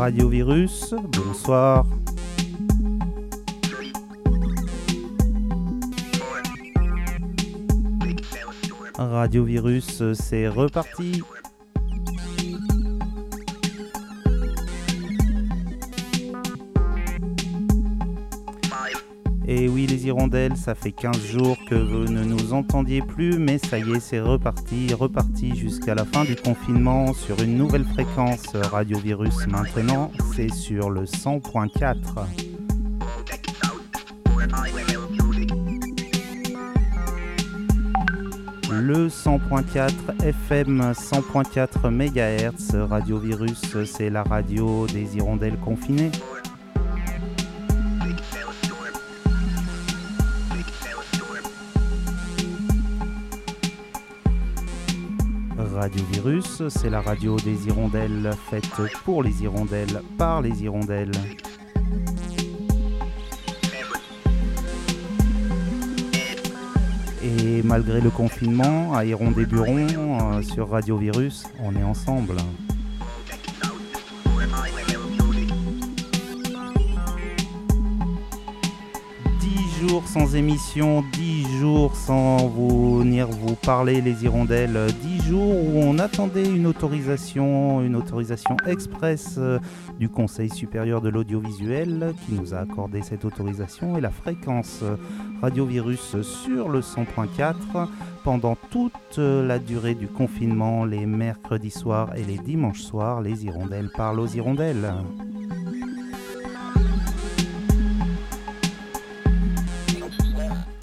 Radio Virus, bonsoir. Radio Virus, c'est reparti. Ça fait 15 jours que vous ne nous entendiez plus, mais ça y est, c'est reparti, reparti jusqu'à la fin du confinement sur une nouvelle fréquence Radio Virus maintenant, c'est sur le 100.4. Le 100.4 FM 100.4 MHz, Radio Virus, c'est la radio des hirondelles confinées. Radio Virus, c'est la radio des hirondelles faite pour les hirondelles, par les hirondelles. Et malgré le confinement, à Hirondé-Buron, euh, sur Radio Virus, on est ensemble. Sans émission, 10 jours sans venir vous parler les hirondelles, 10 jours où on attendait une autorisation, une autorisation express euh, du Conseil supérieur de l'audiovisuel qui nous a accordé cette autorisation et la fréquence euh, radiovirus sur le 100.4 pendant toute euh, la durée du confinement, les mercredis soirs et les dimanches soirs, les hirondelles parlent aux hirondelles.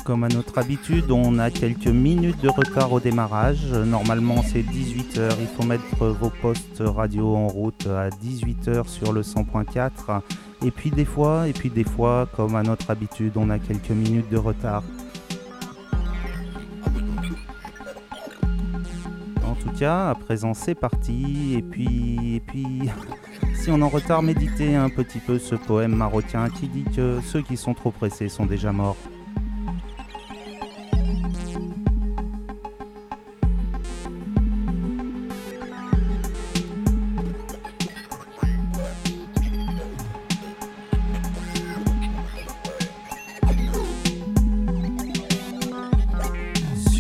Comme à notre habitude, on a quelques minutes de retard au démarrage. Normalement, c'est 18h. Il faut mettre vos postes radio en route à 18h sur le 100.4. Et puis des fois, et puis des fois, comme à notre habitude, on a quelques minutes de retard. En tout cas, à présent, c'est parti. Et puis, et puis, si on en retard, méditez un petit peu ce poème marocain qui dit que ceux qui sont trop pressés sont déjà morts.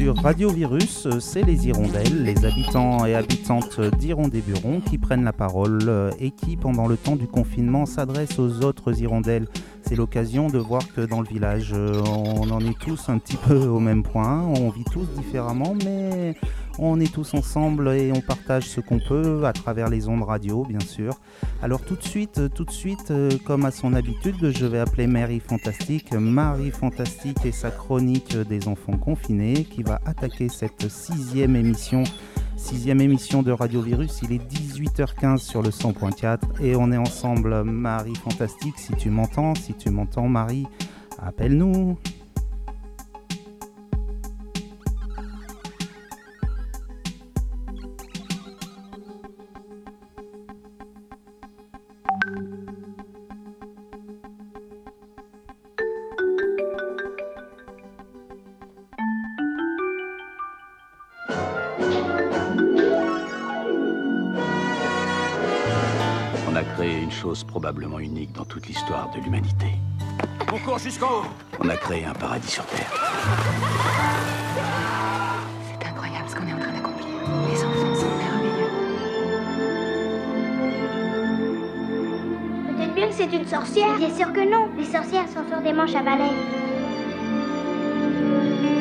Sur Radio Virus, c'est les hirondelles, les habitants et habitantes d'Hirondé-Buron qui prennent la parole euh, et qui, pendant le temps du confinement, s'adressent aux autres hirondelles. C'est l'occasion de voir que dans le village, euh, on en est tous un petit peu au même point, on vit tous différemment, mais on est tous ensemble et on partage ce qu'on peut à travers les ondes radio, bien sûr. Alors tout de suite, tout de suite, euh, comme à son habitude, je vais appeler Mary Fantastique, Marie Fantastique et sa chronique des enfants confinés, qui va attaquer cette sixième émission. Sixième émission de Radio Virus, il est 18h15 sur le 100.4 et on est ensemble, Marie Fantastique, si tu m'entends, si tu m'entends Marie, appelle-nous. De l'humanité. On court jusqu'en haut On a créé un paradis sur Terre. C'est incroyable ce qu'on est en train d'accomplir. Les enfants sont merveilleux. Peut-être bien que c'est une sorcière. Bien sûr que non. Les sorcières sont sur des manches à balai.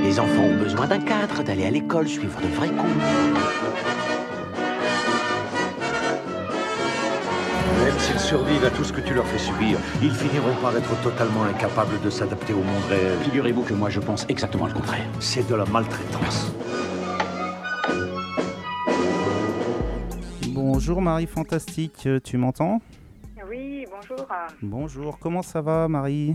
Les enfants ont besoin d'un cadre, d'aller à l'école, suivre de vrais cours. Même s'ils survivent à tout ce que tu leur fais subir, ils finiront par être totalement incapables de s'adapter au monde réel. Figurez-vous que moi je pense exactement le contraire. C'est de la maltraitance. Bonjour Marie Fantastique, euh, tu m'entends? Oui, bonjour. Bonjour, comment ça va Marie?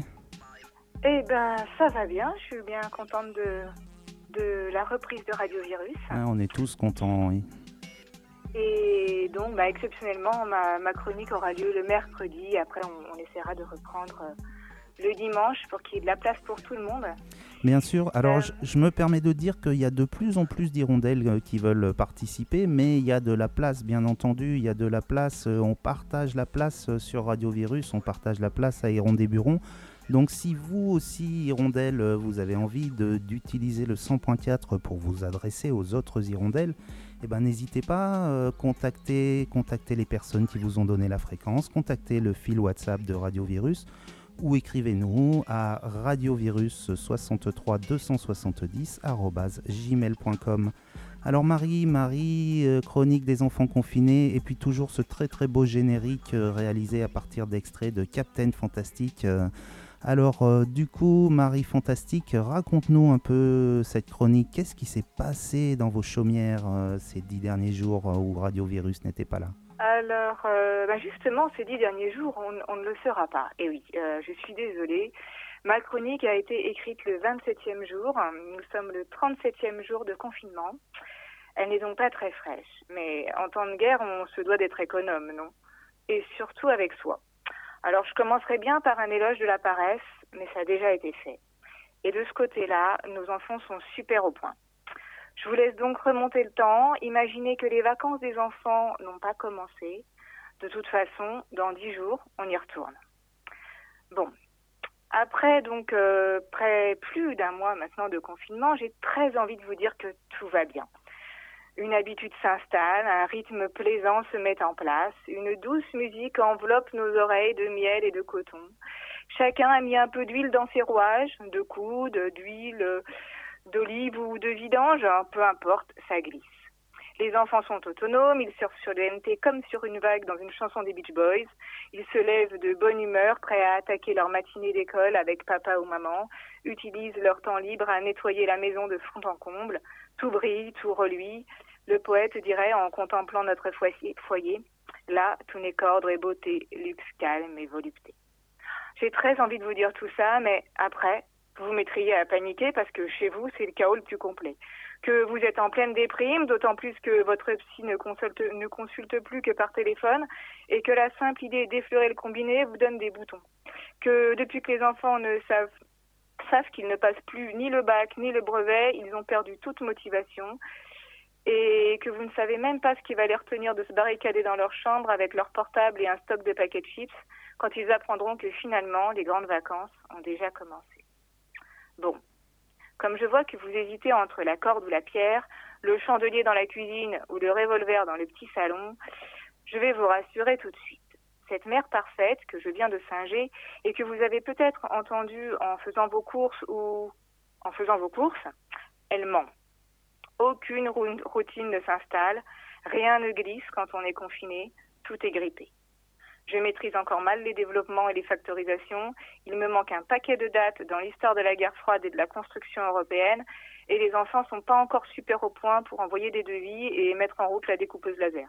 Eh ben, ça va bien. Je suis bien contente de, de la reprise de Radio Virus. Ah, On est tous contents, oui. Et donc, bah, exceptionnellement, ma, ma chronique aura lieu le mercredi. Après, on, on essaiera de reprendre euh, le dimanche pour qu'il y ait de la place pour tout le monde. Bien sûr. Alors, Euh. je, je me permets de dire qu'il y a de plus en plus d'hirondelles euh, qui veulent participer, mais il y a de la place, bien entendu. Il y a de la place. on partage la place sur Radio Virus, on partage la place à Hirondelle Buron. Donc, si vous aussi, hirondelles, vous avez envie d'utiliser le 100.4 pour vous adresser aux autres hirondelles, eh ben, n'hésitez pas, euh, contactez, contactez les personnes qui vous ont donné la fréquence, contactez le fil WhatsApp de Radio Virus ou écrivez-nous à radiovirus 63 270 gmail.com. Alors Marie, Marie, euh, chronique des enfants confinés, et puis toujours ce très très beau générique euh, réalisé à partir d'extraits de Captain Fantastic. Alors euh, du coup, Marie Fantastique, raconte-nous un peu cette chronique. Qu'est-ce qui s'est passé dans vos chaumières euh, ces dix derniers jours euh, où Radio Virus n'était pas là? Alors, bah justement, ces dix derniers jours, on, ne le saura pas. Et oui, euh, je suis désolée. Ma chronique a été écrite le 27e jour. Nous sommes le 37e jour de confinement. Elle n'est donc pas très fraîche. Mais en temps de guerre, on se doit d'être économe, non? Et surtout avec soi. Alors, je commencerai bien par un éloge de la paresse, mais ça a déjà été fait. Et de ce côté-là, nos enfants sont super au point. Je vous laisse donc remonter le temps, imaginer que les vacances des enfants n'ont pas commencé. De toute façon, dans dix jours, on y retourne. Bon. Après donc euh, près plus d'un mois maintenant de confinement, j'ai très envie de vous dire que tout va bien. Une habitude s'installe, un rythme plaisant se met en place, une douce musique enveloppe nos oreilles de miel et de coton. Chacun a mis un peu d'huile dans ses rouages, de coude, d'huile, d'olive ou de vidange, hein, peu importe, ça glisse. Les enfants sont autonomes, ils surfent sur le MT comme sur une vague dans une chanson des Beach Boys. Ils se lèvent de bonne humeur, prêts à attaquer leur matinée d'école avec papa ou maman, utilisent leur temps libre à nettoyer la maison de fond en comble. Tout brille, tout reluit. Le poète dirait en contemplant notre foyer, là, tout n'est qu'ordre et beauté, luxe, calme et volupté. J'ai très envie de vous dire tout ça, mais après, vous vous mettriez à paniquer parce que chez vous, c'est le chaos le plus complet. Que vous êtes en pleine déprime, d'autant plus que votre psy ne consulte, ne consulte plus que par téléphone et que la simple idée d'effleurer le combiné vous donne des boutons. Que depuis que les enfants ne savent, savent qu'ils ne passent plus ni le bac ni le brevet, ils ont perdu toute motivation et que vous ne savez même pas ce qui va les retenir de se barricader dans leur chambre avec leur portable et un stock de paquets de chips quand ils apprendront que finalement les grandes vacances ont déjà commencé. Bon, comme je vois que vous hésitez entre la corde ou la pierre, le chandelier dans la cuisine ou le revolver dans le petit salon, je vais vous rassurer tout de suite. Cette mère parfaite que je viens de singer et que vous avez peut-être entendue en faisant vos courses ou en faisant vos courses, elle ment. Aucune routine ne s'installe, rien ne glisse quand on est confiné, tout est grippé. Je maîtrise encore mal les développements et les factorisations. Il me manque un paquet de dates dans l'histoire de la guerre froide et de la construction européenne. Et les enfants sont pas encore super au point pour envoyer des devis et mettre en route la découpeuse laser.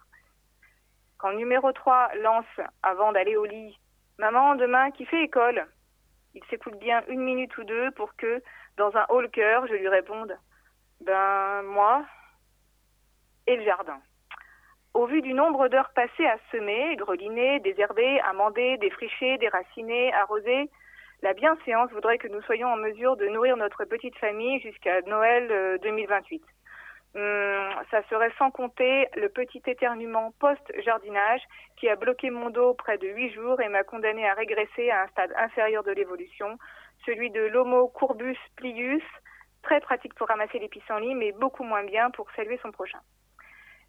Quand numéro 3 lance, avant d'aller au lit, Maman, demain, qui fait école? Il s'écoute bien une minute ou deux pour que, dans un haut cœur, je lui réponde Ben, moi et le jardin. Au vu du nombre d'heures passées à semer, greliner, désherber, amender, défricher, déraciner, arroser, la bienséance voudrait que nous soyons en mesure de nourrir notre petite famille jusqu'à Noël euh, 2028. Hum, ça serait sans compter le petit éternuement post-jardinage qui a bloqué mon dos près de huit jours et m'a condamné à régresser à un stade inférieur de l'évolution, celui de l'homo courbus plius, très pratique pour ramasser les pissenlits, mais beaucoup moins bien pour saluer son prochain.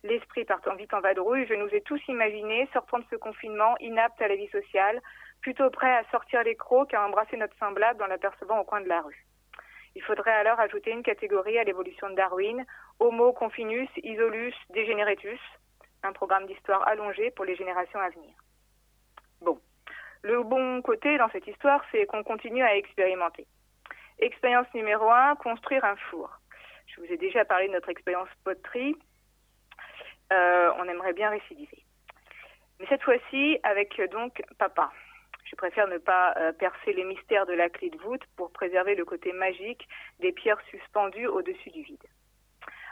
L'esprit partant vite en vadrouille, je nous ai tous imaginés sortant de ce confinement inapte à la vie sociale, plutôt prêt à sortir les crocs qu'à embrasser notre semblable en l'apercevant au coin de la rue. Il faudrait alors ajouter une catégorie à l'évolution de Darwin, Homo confinus isolus degeneratus, un programme d'histoire allongé pour les générations à venir. Bon, le bon côté dans cette histoire, c'est qu'on continue à expérimenter. Expérience numéro un, construire un four. Je vous ai déjà parlé de notre expérience poterie. Euh, on aimerait bien récidiver. Mais cette fois-ci, avec euh, donc papa. Je préfère ne pas euh, percer les mystères de la clé de voûte pour préserver le côté magique des pierres suspendues au-dessus du vide.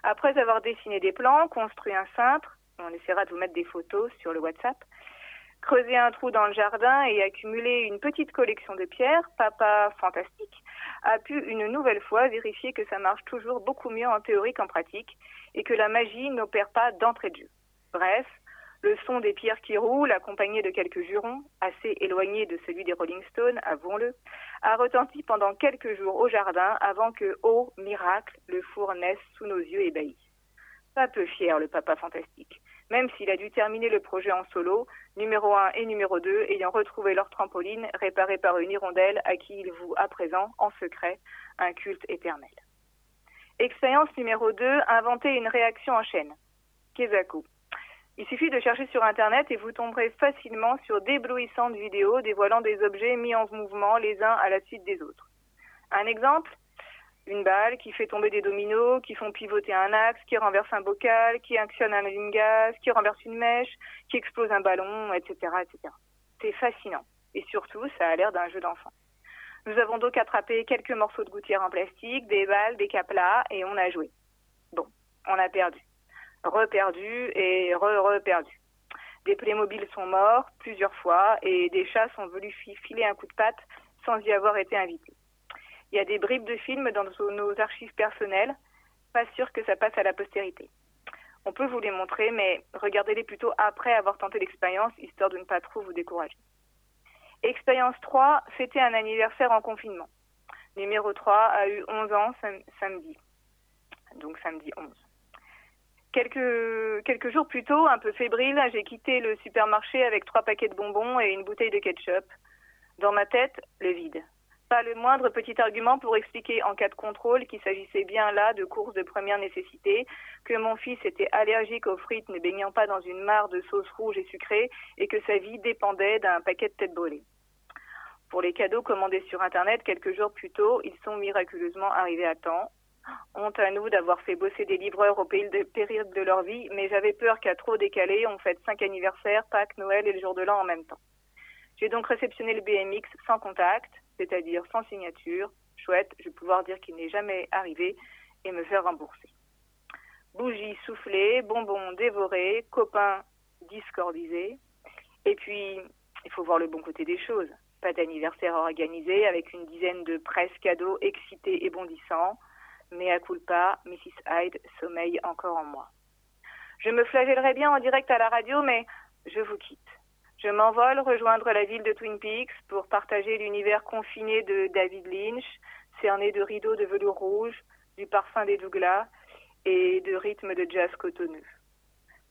Après avoir dessiné des plans, construit un cintre, on essaiera de vous mettre des photos sur le WhatsApp, Creuser un trou dans le jardin et accumuler une petite collection de pierres, papa fantastique, a pu une nouvelle fois vérifier que ça marche toujours beaucoup mieux en théorie qu'en pratique et que la magie n'opère pas d'entrée de jeu. Bref, le son des pierres qui roulent, accompagné de quelques jurons, assez éloignés de celui des Rolling Stones, avouons-le, a retenti pendant quelques jours au jardin avant que, oh miracle, le four naisse sous nos yeux ébahis. Pas peu fier, le papa fantastique, même s'il a dû terminer le projet en solo, numéro 1 et numéro 2 ayant retrouvé leur trampoline réparée par une hirondelle à qui il voue à présent, en secret, un culte éternel. Expérience numéro 2, inventer une réaction en chaîne. Kezaku. Il suffit de chercher sur Internet et vous tomberez facilement sur d'éblouissantes vidéos dévoilant des objets mis en mouvement les uns à la suite des autres. Un exemple Une balle qui fait tomber des dominos, qui font pivoter un axe, qui renverse un bocal, qui actionne un allume-gaz, qui renverse une mèche, qui explose un ballon, etc. etc. C'est fascinant. Et surtout, ça a l'air d'un jeu d'enfant. Nous avons donc attrapé quelques morceaux de gouttière en plastique, des balles, des caplas, et on a joué. Bon, on a perdu reperdu et re-reperdu. Des Playmobil sont morts plusieurs fois et des chats sont venus filer un coup de patte sans y avoir été invités. Il y a des bribes de films dans nos archives personnelles, pas sûr que ça passe à la postérité. On peut vous les montrer, mais regardez-les plutôt après avoir tenté l'expérience, histoire de ne pas trop vous décourager. Expérience 3, fêter un anniversaire en confinement. Numéro 3 a eu 11 ans samedi. Donc samedi 11. Quelques, jours plus tôt, un peu fébrile, j'ai quitté le supermarché avec trois paquets de bonbons et une bouteille de ketchup. Dans ma tête, le vide. Pas le moindre petit argument pour expliquer en cas de contrôle qu'il s'agissait bien là de courses de première nécessité, que mon fils était allergique aux frites ne baignant pas dans une mare de sauce rouge et sucrée et que sa vie dépendait d'un paquet de têtes brûlées. Pour les cadeaux commandés sur Internet quelques jours plus tôt, ils sont miraculeusement arrivés à temps. Honte à nous d'avoir fait bosser des livreurs au pays de péril de leur vie, mais j'avais peur qu'à trop décaler, on fête cinq anniversaires, Pâques, Noël et le jour de l'an en même temps. J'ai donc réceptionné le BMX sans contact, c'est-à-dire sans signature. Chouette, je vais pouvoir dire qu'il n'est jamais arrivé et me faire rembourser. Bougies soufflées, bonbons dévorés, copains discordisés. Et puis, il faut voir le bon côté des choses. Pas d'anniversaire organisé avec une dizaine de presse cadeaux excités et bondissants mais à culpa, Mrs. Hyde sommeille encore en moi. Je me flagellerai bien en direct à la radio, mais je vous quitte. Je m'envole rejoindre la ville de Twin Peaks pour partager l'univers confiné de David Lynch, cerné de rideaux de velours rouge, du parfum des Douglas et de rythmes de jazz cotonneux.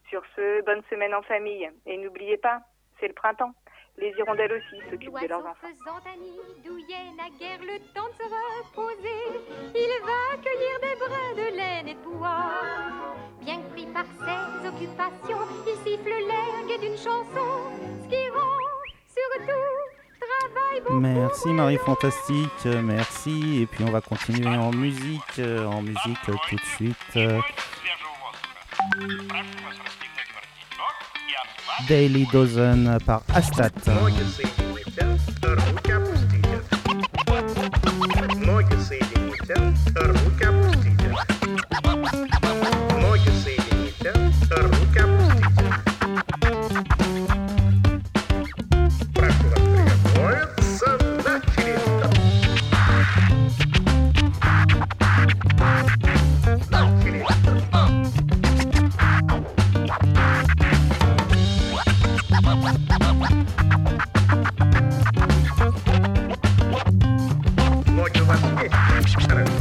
Sur ce, bonne semaine en famille. Et n'oubliez pas, c'est le printemps. Les hirondelles aussi s'occupent de leurs enfants. faisant un nid douillet naguère le temps de se reposer, il va cueillir des brins de laine et de bois. Bien que pris par ses occupations, il siffle l'air d'une chanson, ce qui rend surtout Merci Marie Fantastique, merci. Et puis on va continuer en musique, euh, en musique tout de suite. Daily Dozen par Astat. Thank you.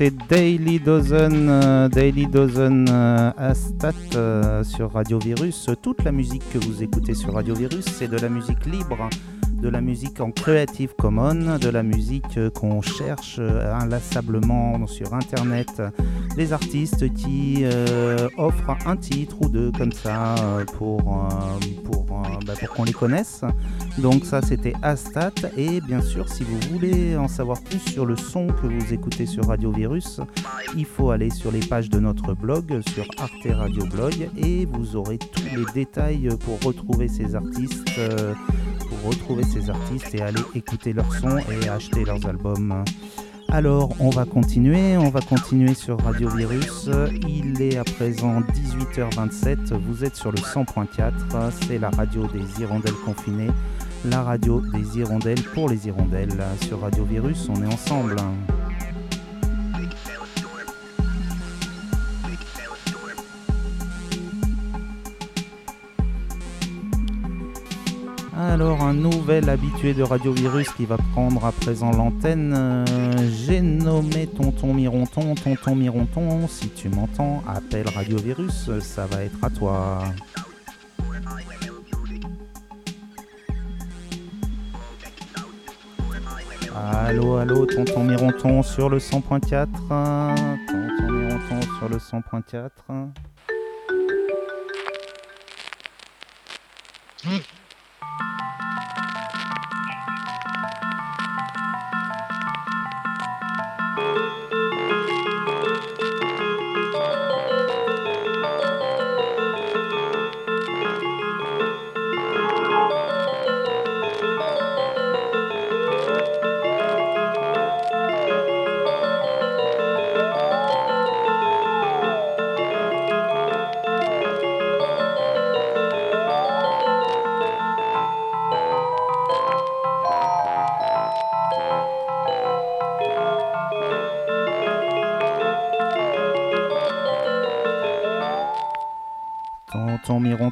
Daily Dozen, euh, Daily Dozen euh, Astat euh, sur Radio Virus. Toute la musique que vous écoutez sur Radio Virus, c'est de la musique libre de la musique en Creative Commons, de la musique qu'on cherche inlassablement sur Internet, des artistes qui offrent un titre ou deux comme ça pour, pour, bah, pour qu'on les connaisse. Donc ça c'était Astat et bien sûr si vous voulez en savoir plus sur le son que vous écoutez sur Radio Virus, il faut aller sur les pages de notre blog sur Arte Radio Blog et vous aurez tous les détails pour retrouver ces artistes pour retrouver ces artistes et aller écouter leurs sons et acheter leurs albums. Alors, on va continuer, on va continuer sur Radio Virus. Il est à présent 18h27, vous êtes sur le 100.4, c'est la radio des hirondelles confinées, la radio des hirondelles pour les hirondelles. Sur Radio Virus, on est ensemble. Alors un nouvel habitué de Radio Virus qui va prendre à présent l'antenne. Euh, j'ai nommé Tonton Mironton. Tonton Mironton, si tu m'entends, appelle Radio Virus, ça va être à toi. Allô, allô, Tonton Mironton sur le 100.4. Tonton Mironton sur le 100.4.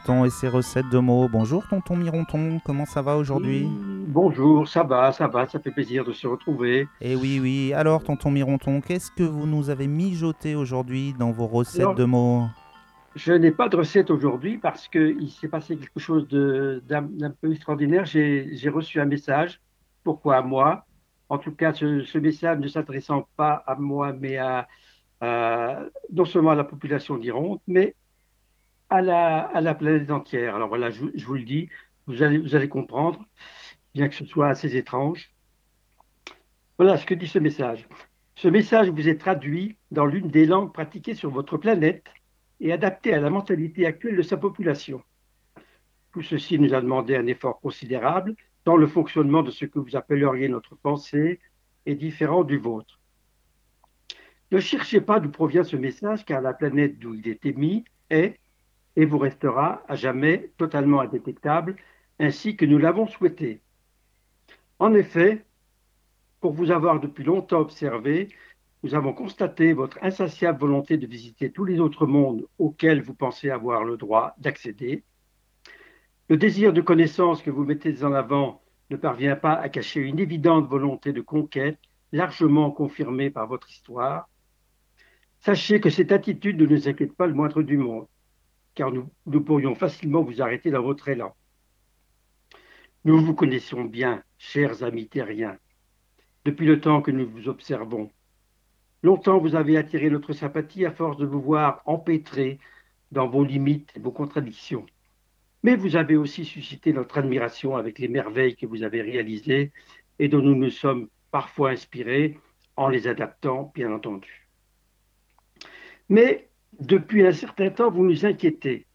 et ses recettes de mots. Bonjour tonton Mironton, comment ça va aujourd'hui? Bonjour, ça va, ça va, ça fait plaisir de se retrouver. Et eh oui, oui. Alors tonton Mironton, qu'est-ce que vous nous avez mijoté aujourd'hui dans vos recettes de mots? Je n'ai pas de recette aujourd'hui parce qu'il s'est passé quelque chose d'un peu extraordinaire. J'ai reçu un message. Pourquoi à moi? En tout cas, ce, message ne s'adressant pas à moi, mais à, non seulement à la population d'Ironde, mais à la, planète entière. Alors voilà, je, vous le dis, vous allez, comprendre, bien que ce soit assez étrange. Voilà ce que dit ce message. Ce message vous est traduit dans l'une des langues pratiquées sur votre planète et adapté à la mentalité actuelle de sa population. Tout ceci nous a demandé un effort considérable, tant le fonctionnement de ce que vous appelleriez notre pensée est différent du vôtre. Ne cherchez pas d'où provient ce message, car la planète d'où il est émis est, et vous restera à jamais totalement indétectable, ainsi que nous l'avons souhaité. En effet, pour vous avoir depuis longtemps observé, nous avons constaté votre insatiable volonté de visiter tous les autres mondes auxquels vous pensez avoir le droit d'accéder. Le désir de connaissance que vous mettez en avant ne parvient pas à cacher une évidente volonté de conquête largement confirmée par votre histoire. Sachez que cette attitude ne nous inquiète pas le moindre du monde car nous, pourrions facilement vous arrêter dans votre élan. Nous vous connaissons bien, chers amis terriens, depuis le temps que nous vous observons. Longtemps vous avez attiré notre sympathie à force de vous voir empêtrés dans vos limites et vos contradictions. Mais vous avez aussi suscité notre admiration avec les merveilles que vous avez réalisées et dont nous nous sommes parfois inspirés en les adaptant, bien entendu. Mais depuis un certain temps, vous nous inquiétez.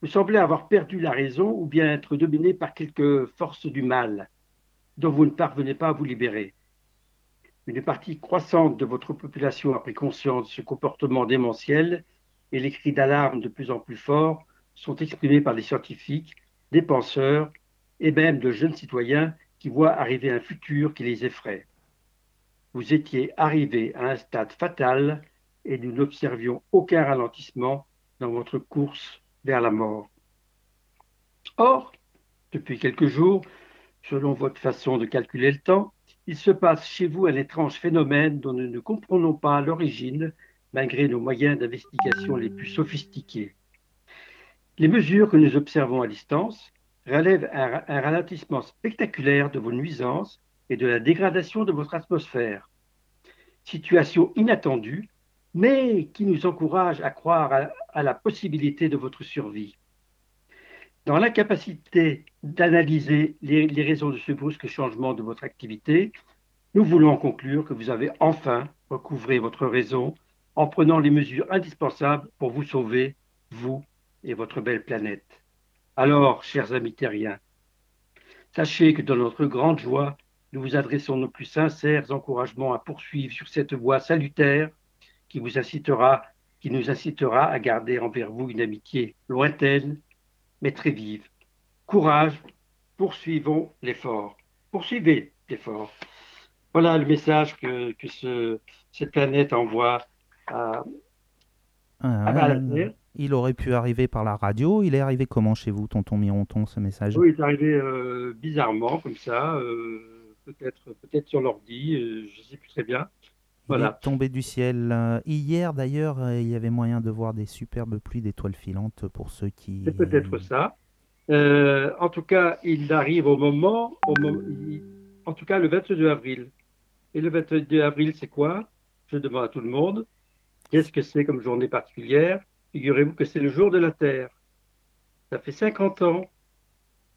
Vous semblez avoir perdu la raison ou bien être dominé par quelques forces du mal dont vous ne parvenez pas à vous libérer. Une partie croissante de votre population a pris conscience de ce comportement démentiel et les cris d'alarme de plus en plus forts sont exprimés par des scientifiques, des penseurs et même de jeunes citoyens qui voient arriver un futur qui les effraie. Vous étiez arrivé à un stade fatal et nous n'observions aucun ralentissement dans votre course vers la mort. Or, depuis quelques jours, selon votre façon de calculer le temps, il se passe chez vous un étrange phénomène dont nous ne comprenons pas l'origine, malgré nos moyens d'investigation les plus sophistiqués. Les mesures que nous observons à distance relèvent un, un ralentissement spectaculaire de vos nuisances et de la dégradation de votre atmosphère. Situation inattendue, mais qui nous encourage à croire à, la possibilité de votre survie. Dans l'incapacité d'analyser les, les, raisons de ce brusque changement de votre activité, nous voulons conclure que vous avez enfin recouvré votre raison en prenant les mesures indispensables pour vous sauver, vous et votre belle planète. Alors, chers amis terriens, sachez que dans notre grande joie, nous vous adressons nos plus sincères encouragements à poursuivre sur cette voie salutaire qui vous incitera, qui nous incitera à garder envers vous une amitié lointaine mais très vive. Courage, poursuivons l'effort. Poursuivez l'effort. Voilà le message que, que ce, cette planète envoie à, ah, à Terre. Il aurait pu arriver par la radio. Il est arrivé comment chez vous, tonton Mironton, ce message? Oui, il est arrivé euh, bizarrement, comme ça, euh, peut-être peut sur l'ordi, euh, je ne sais plus très bien. Voilà. Il est tombé du ciel. Euh, hier, d'ailleurs, il y avait moyen de voir des superbes pluies d'étoiles filantes pour ceux qui. C'est peut-être ça. Euh, en tout cas, il arrive au moment, au moment il, en tout cas le 22 avril. Et le 22 avril, c'est quoi? Je demande à tout le monde. Qu'est-ce que c'est comme journée particulière? Figurez-vous que c'est le jour de la Terre. Ça fait 50 ans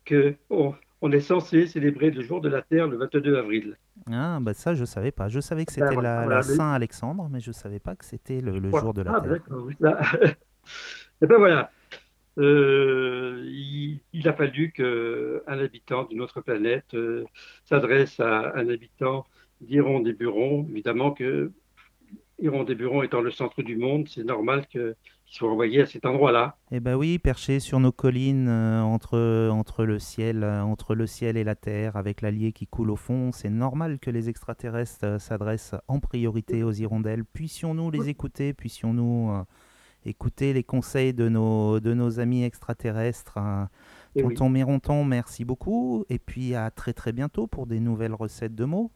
que on, on est censé célébrer le jour de la Terre le 22 avril. Ah, bah ça, je savais pas. Je savais que c'était Ben, la, voilà, la mais- Saint-Alexandre, mais je savais pas que c'était le, le Voilà. jour de la Ah, Terre. oui, ça. Et ben voilà. Euh, il, il a fallu qu'un habitant d'une autre planète euh, s'adresse à un habitant d'Iron des Burons. Évidemment que Iron des Burons étant le centre du monde, c'est normal que- qu'il soit envoyé à cet endroit-là. Eh ben oui, perché sur nos collines, euh, entre, entre, le ciel, euh, entre le ciel et la terre, avec l'Allier qui coule au fond, c'est normal que les extraterrestres euh, s'adressent en priorité aux hirondelles. Puissions-nous les écouter, puissions-nous euh, écouter les conseils de nos, de nos amis extraterrestres. euh. Eh oui. Tonton Mironton, merci beaucoup, et puis à très très bientôt pour des nouvelles recettes de mots.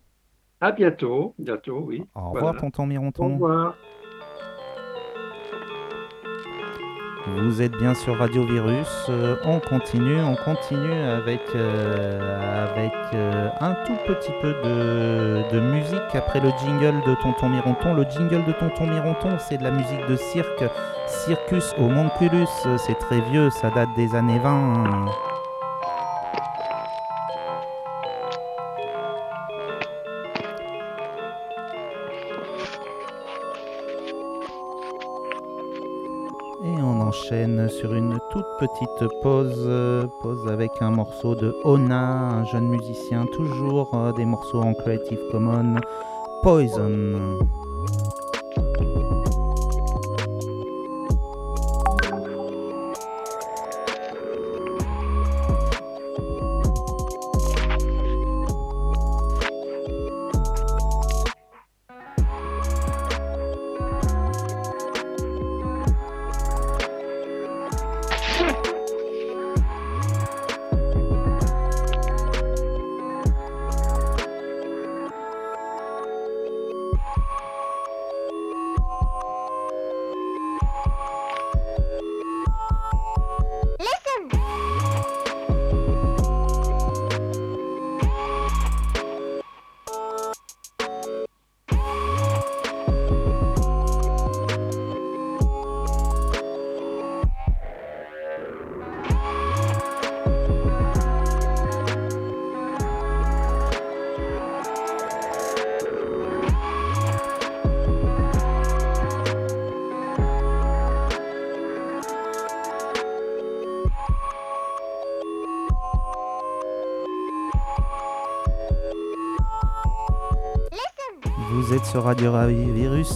À bientôt, bientôt, oui. Au revoir, Voilà. tonton Au Mironton. revoir. Vous êtes bien sur Radio Virus. Euh, on continue, on continue avec, euh, avec euh, un tout petit peu de, de musique après le jingle de Tonton Mironton. Le jingle de Tonton Mironton, c'est de la musique de cirque. Circus Homunculus, c'est très vieux, ça date des années 20. Sur une toute petite pause, pause avec un morceau de Ona, un jeune musicien, toujours euh, des morceaux en Creative Commons, Poison.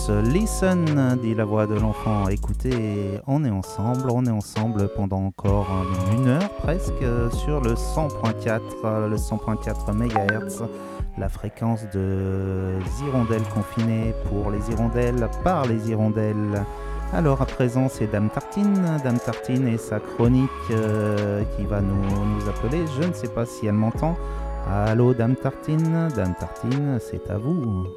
Listen, dit la voix de l'enfant. Écoutez, on est ensemble, on est ensemble pendant encore une heure presque sur le 100.4, euh, le 100.4 MHz, la fréquence de hirondelles confinées pour les hirondelles par les hirondelles. Alors à présent, c'est Dame Tartine, Dame Tartine et sa chronique euh, qui va nous appeler. Je ne sais pas si elle m'entend. Allô, Dame Tartine Dame Tartine, c'est à vous.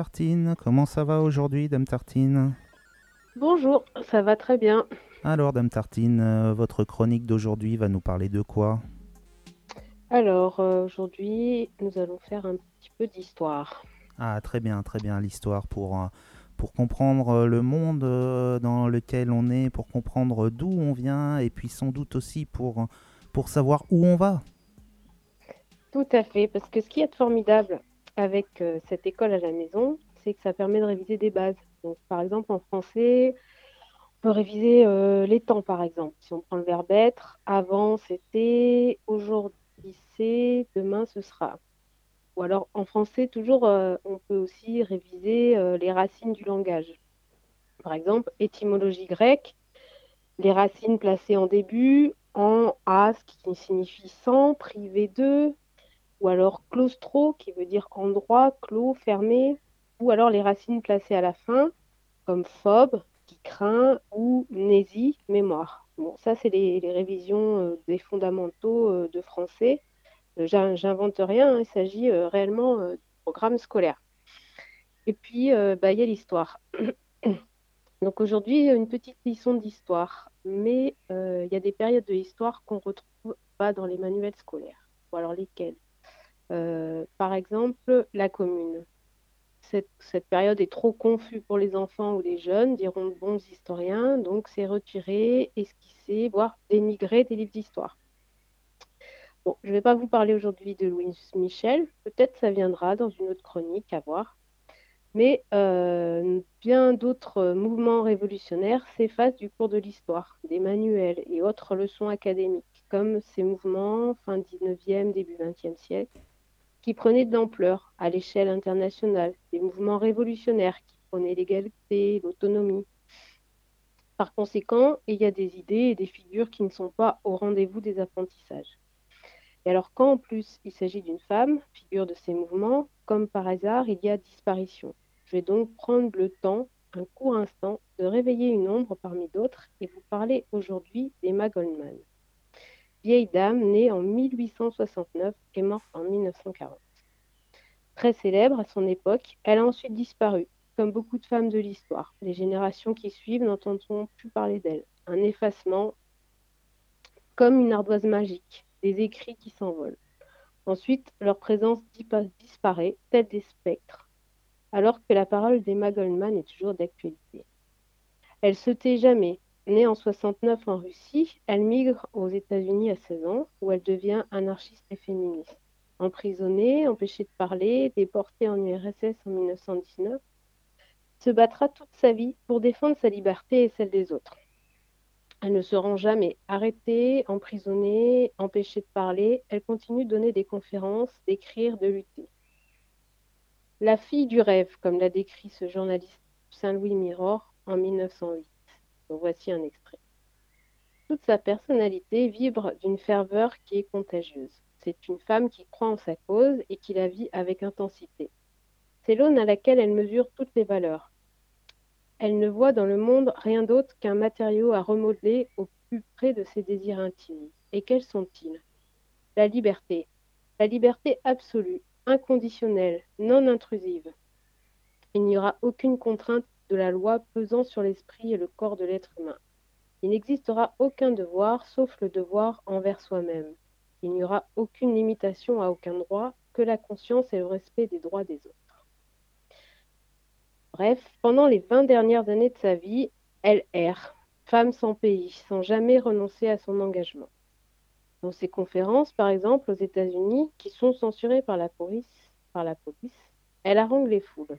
Tartine. Comment ça va aujourd'hui, Dame Tartine? Bonjour, ça va très bien. Alors, Dame Tartine, euh, votre chronique d'aujourd'hui va nous parler de quoi? Alors, euh, aujourd'hui, nous allons faire un petit peu d'histoire. Ah, très bien, très bien, l'histoire pour, euh, pour comprendre le monde dans lequel on est, pour comprendre d'où on vient, et puis sans doute aussi pour, pour savoir où on va. Tout à fait, parce que ce qui est formidable avec euh, cette école à la maison, c'est que ça permet de réviser des bases. Donc, par exemple, en français, on peut réviser euh, les temps, par exemple. Si on prend le verbe être, avant c'était, aujourd'hui c'est, demain ce sera. Ou alors, en français, toujours, euh, on peut aussi réviser les racines du langage. Par exemple, étymologie grecque, les racines placées en début, en as, qui signifie sans, privé de, ou alors claustro, qui veut dire endroit, clos, fermé, ou alors les racines placées à la fin, comme phobe, qui craint, ou nési, mémoire. Bon, ça, c'est les, révisions euh, des fondamentaux euh, de français. Euh, j'in- J'invente rien, hein, il s'agit réellement du programme scolaire. Et puis, bah, il y a l'histoire. Donc aujourd'hui, une petite leçon d'histoire, mais il y a des périodes de l'histoire qu'on ne retrouve pas dans les manuels scolaires. Ou alors lesquelles? Par exemple, la commune. Cette, cette période est trop confuse pour les enfants ou les jeunes, diront de bons historiens, donc c'est retiré, esquissé, voire dénigré des livres d'histoire. Bon, je ne vais pas vous parler aujourd'hui de Louis Michel, peut-être ça viendra dans une autre chronique à voir. Mais euh, bien d'autres mouvements révolutionnaires s'effacent du cours de l'histoire, des manuels et autres leçons académiques, comme ces mouvements fin 19e, début 20e siècle, qui prenaient de l'ampleur à l'échelle internationale, des mouvements révolutionnaires qui prenaient l'égalité, l'autonomie. Par conséquent, il y a des idées et des figures qui ne sont pas au rendez-vous des apprentissages. Et alors quand en plus il s'agit d'une femme, figure de ces mouvements, comme par hasard, il y a disparition. Je vais donc prendre le temps, un court instant, de réveiller une ombre parmi d'autres et vous parler aujourd'hui d'Emma Goldman. Vieille dame née en 1869 et morte en 1940. Très célèbre à son époque, elle a ensuite disparu, comme beaucoup de femmes de l'histoire. Les générations qui suivent n'entendront plus parler d'elle. Un effacement comme une ardoise magique, des écrits qui s'envolent. Ensuite, leur présence disparaît, telle des spectres, alors que la parole d'Emma Goldman est toujours d'actualité. Elle se tait jamais. Née en 69 en Russie, elle migre aux États-Unis à 16 ans, où elle devient anarchiste et féministe. Emprisonnée, empêchée de parler, déportée en URSS en 1919, se battra toute sa vie pour défendre sa liberté et celle des autres. Elle ne se rend jamais arrêtée, emprisonnée, empêchée de parler. Elle continue de donner des conférences, d'écrire, de lutter. La fille du rêve, comme l'a décrit ce journaliste Saint-Louis Mirror en 1908. Voici un extrait. Toute sa personnalité vibre d'une ferveur qui est contagieuse. C'est une femme qui croit en sa cause et qui la vit avec intensité. C'est l'aune à laquelle elle mesure toutes les valeurs. Elle ne voit dans le monde rien d'autre qu'un matériau à remodeler au plus près de ses désirs intimes. Et quels sont-ils? La liberté. La liberté absolue, inconditionnelle, non intrusive. Il n'y aura aucune contrainte de la loi pesant sur l'esprit et le corps de l'être humain. Il n'existera aucun devoir sauf le devoir envers soi-même. Il n'y aura aucune limitation à aucun droit que la conscience et le respect des droits des autres. Bref, pendant les 20 dernières années de sa vie, elle erre, femme sans pays, sans jamais renoncer à son engagement. Dans ses conférences, par exemple, aux États-Unis, qui sont censurées par la police, elle harangue les foules.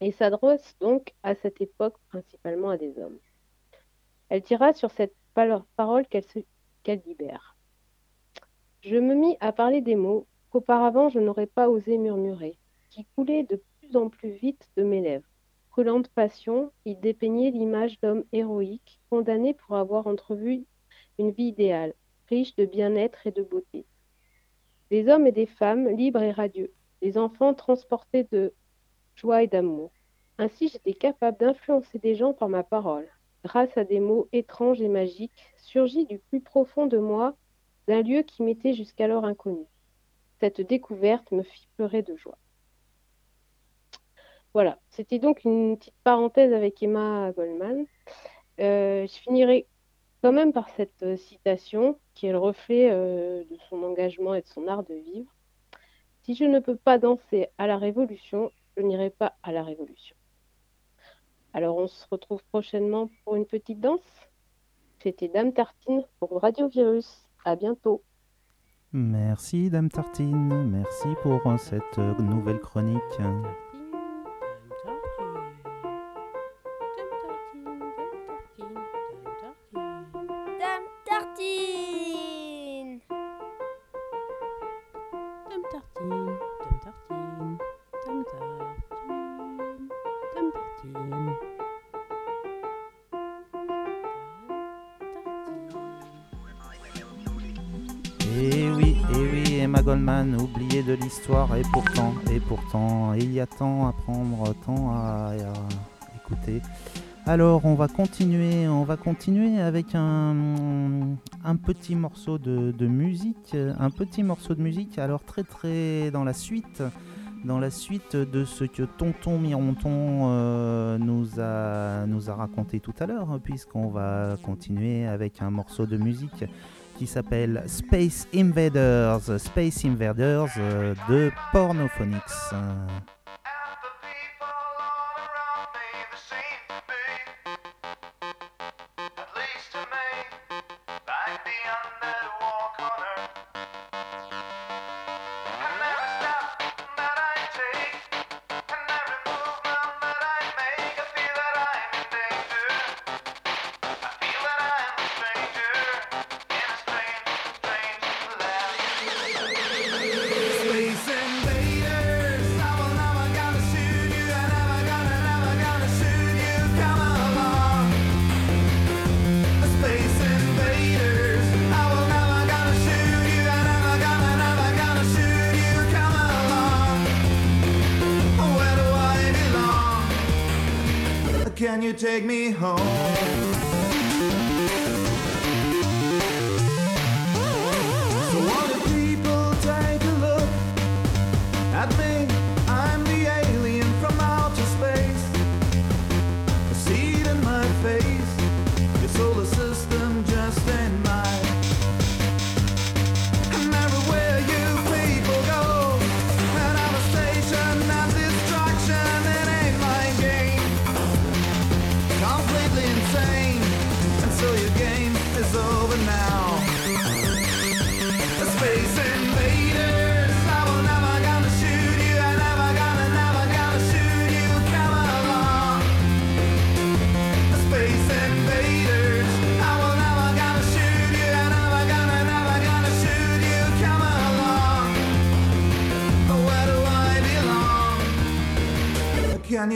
Et s'adresse donc à cette époque principalement à des hommes. Elle dira sur cette parole qu'elle libère. Je me mis à parler des mots qu'auparavant je n'aurais pas osé murmurer, qui coulaient de plus en plus vite de mes lèvres. Brûlante passion, il dépeignait l'image d'homme héroïque, condamné pour avoir entrevu une vie idéale, riche de bien-être et de beauté. Des hommes et des femmes libres et radieux, des enfants transportés de joie et d'amour. Ainsi, j'étais capable d'influencer des gens par ma parole, grâce à des mots étranges et magiques, surgis du plus profond de moi, d'un lieu qui m'était jusqu'alors inconnu. Cette découverte me fit pleurer de joie. Voilà, c'était donc une petite parenthèse avec Emma Goldman. Euh, je finirai quand même par cette euh, citation qui est le reflet euh, de son engagement et de son art de vivre. Si je ne peux pas danser à la révolution, je n'irai pas à la révolution. Alors on se retrouve prochainement pour une petite danse. C'était Dame Tartine pour Radio Virus. À bientôt. Merci Dame Tartine, merci pour cette nouvelle chronique. De l'histoire, et pourtant, et pourtant, il y a tant à prendre, tant à, écouter. Alors, on va continuer, on va continuer avec un, un petit morceau de, musique, un petit morceau de musique. Alors très très dans la suite, dans la suite de ce que Tonton Mironton euh, nous a nous a raconté tout à l'heure, puisqu'on va continuer avec un morceau de musique qui s'appelle Space Invaders, Space Invaders euh, de Pornophonics.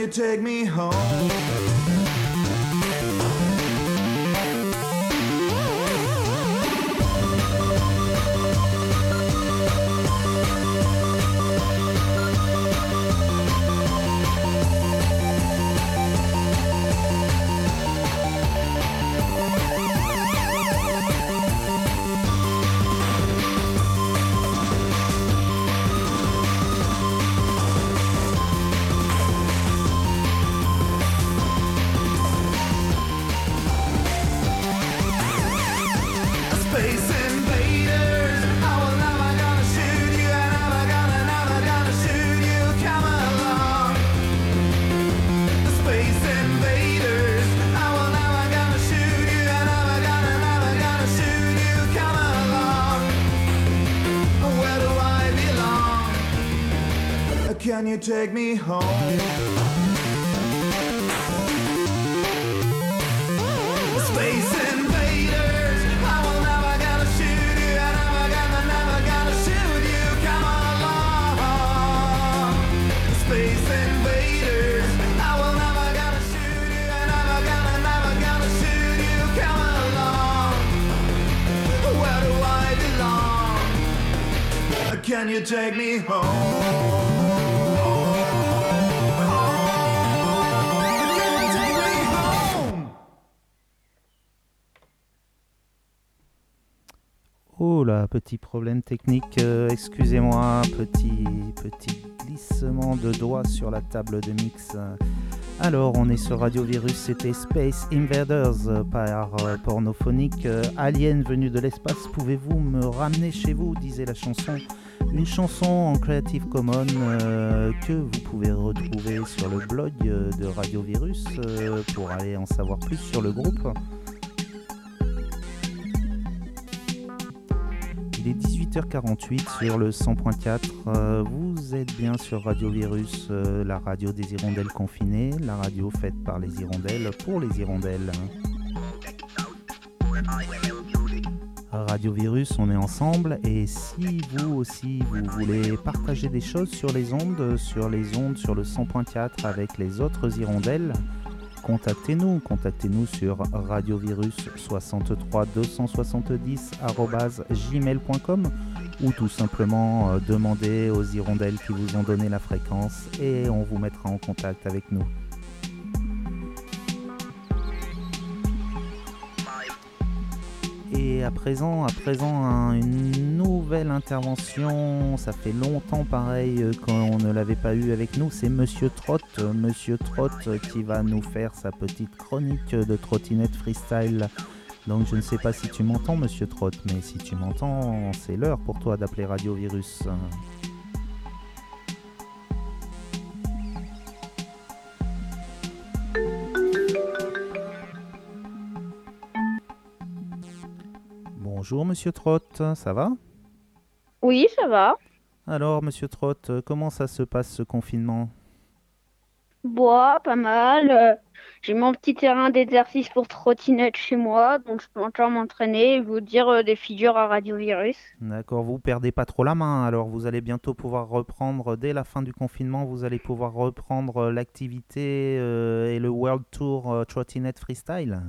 Take me home? Excusez-moi, petit, glissement de doigts sur la table de mix. Alors, on est sur Radio Virus, c'était Space Invaders euh, par euh, Pornophonique. Euh, Alien venu de l'espace, pouvez-vous me ramener chez vous disait la chanson. Une chanson en Creative Commons que vous pouvez retrouver sur le blog de Radio Virus pour aller en savoir plus sur le groupe. Il est 18h48 sur le 100.4. Euh, vous êtes bien sur Radio Virus, euh, la radio des hirondelles confinées, la radio faite par les hirondelles pour les hirondelles. Radio Virus, on est ensemble et si vous aussi vous voulez partager des choses sur les ondes, sur les ondes sur le 100.4 avec les autres hirondelles, contactez-nous, contactez-nous sur radiovirus 63 270 gmail.com ou tout simplement euh, demandez aux hirondelles qui vous ont donné la fréquence et on vous mettra en contact avec nous. Et à présent, à présent, un- une nouvelle intervention. Ça fait longtemps, pareil, euh, qu'on ne l'avait pas eu avec nous. C'est Monsieur Trott, Monsieur Trott, euh, qui va nous faire sa petite chronique de trottinette freestyle. Donc je ne sais pas si tu m'entends, Monsieur Trott, mais si tu m'entends, c'est l'heure pour toi d'appeler Radio Virus. Bonjour, Monsieur Trott, ça va? Oui, ça va. Alors, Monsieur Trott, euh, comment ça se passe ce confinement? Bois, pas mal. Euh, J'ai mon petit terrain d'exercice pour trottinette chez moi, donc je peux encore m'entraîner et vous dire euh, des figures à radiovirus. D'accord, vous perdez pas trop la main, alors vous allez bientôt pouvoir reprendre, dès la fin du confinement, vous allez pouvoir reprendre l'activité euh, et le World Tour euh, Trottinette Freestyle?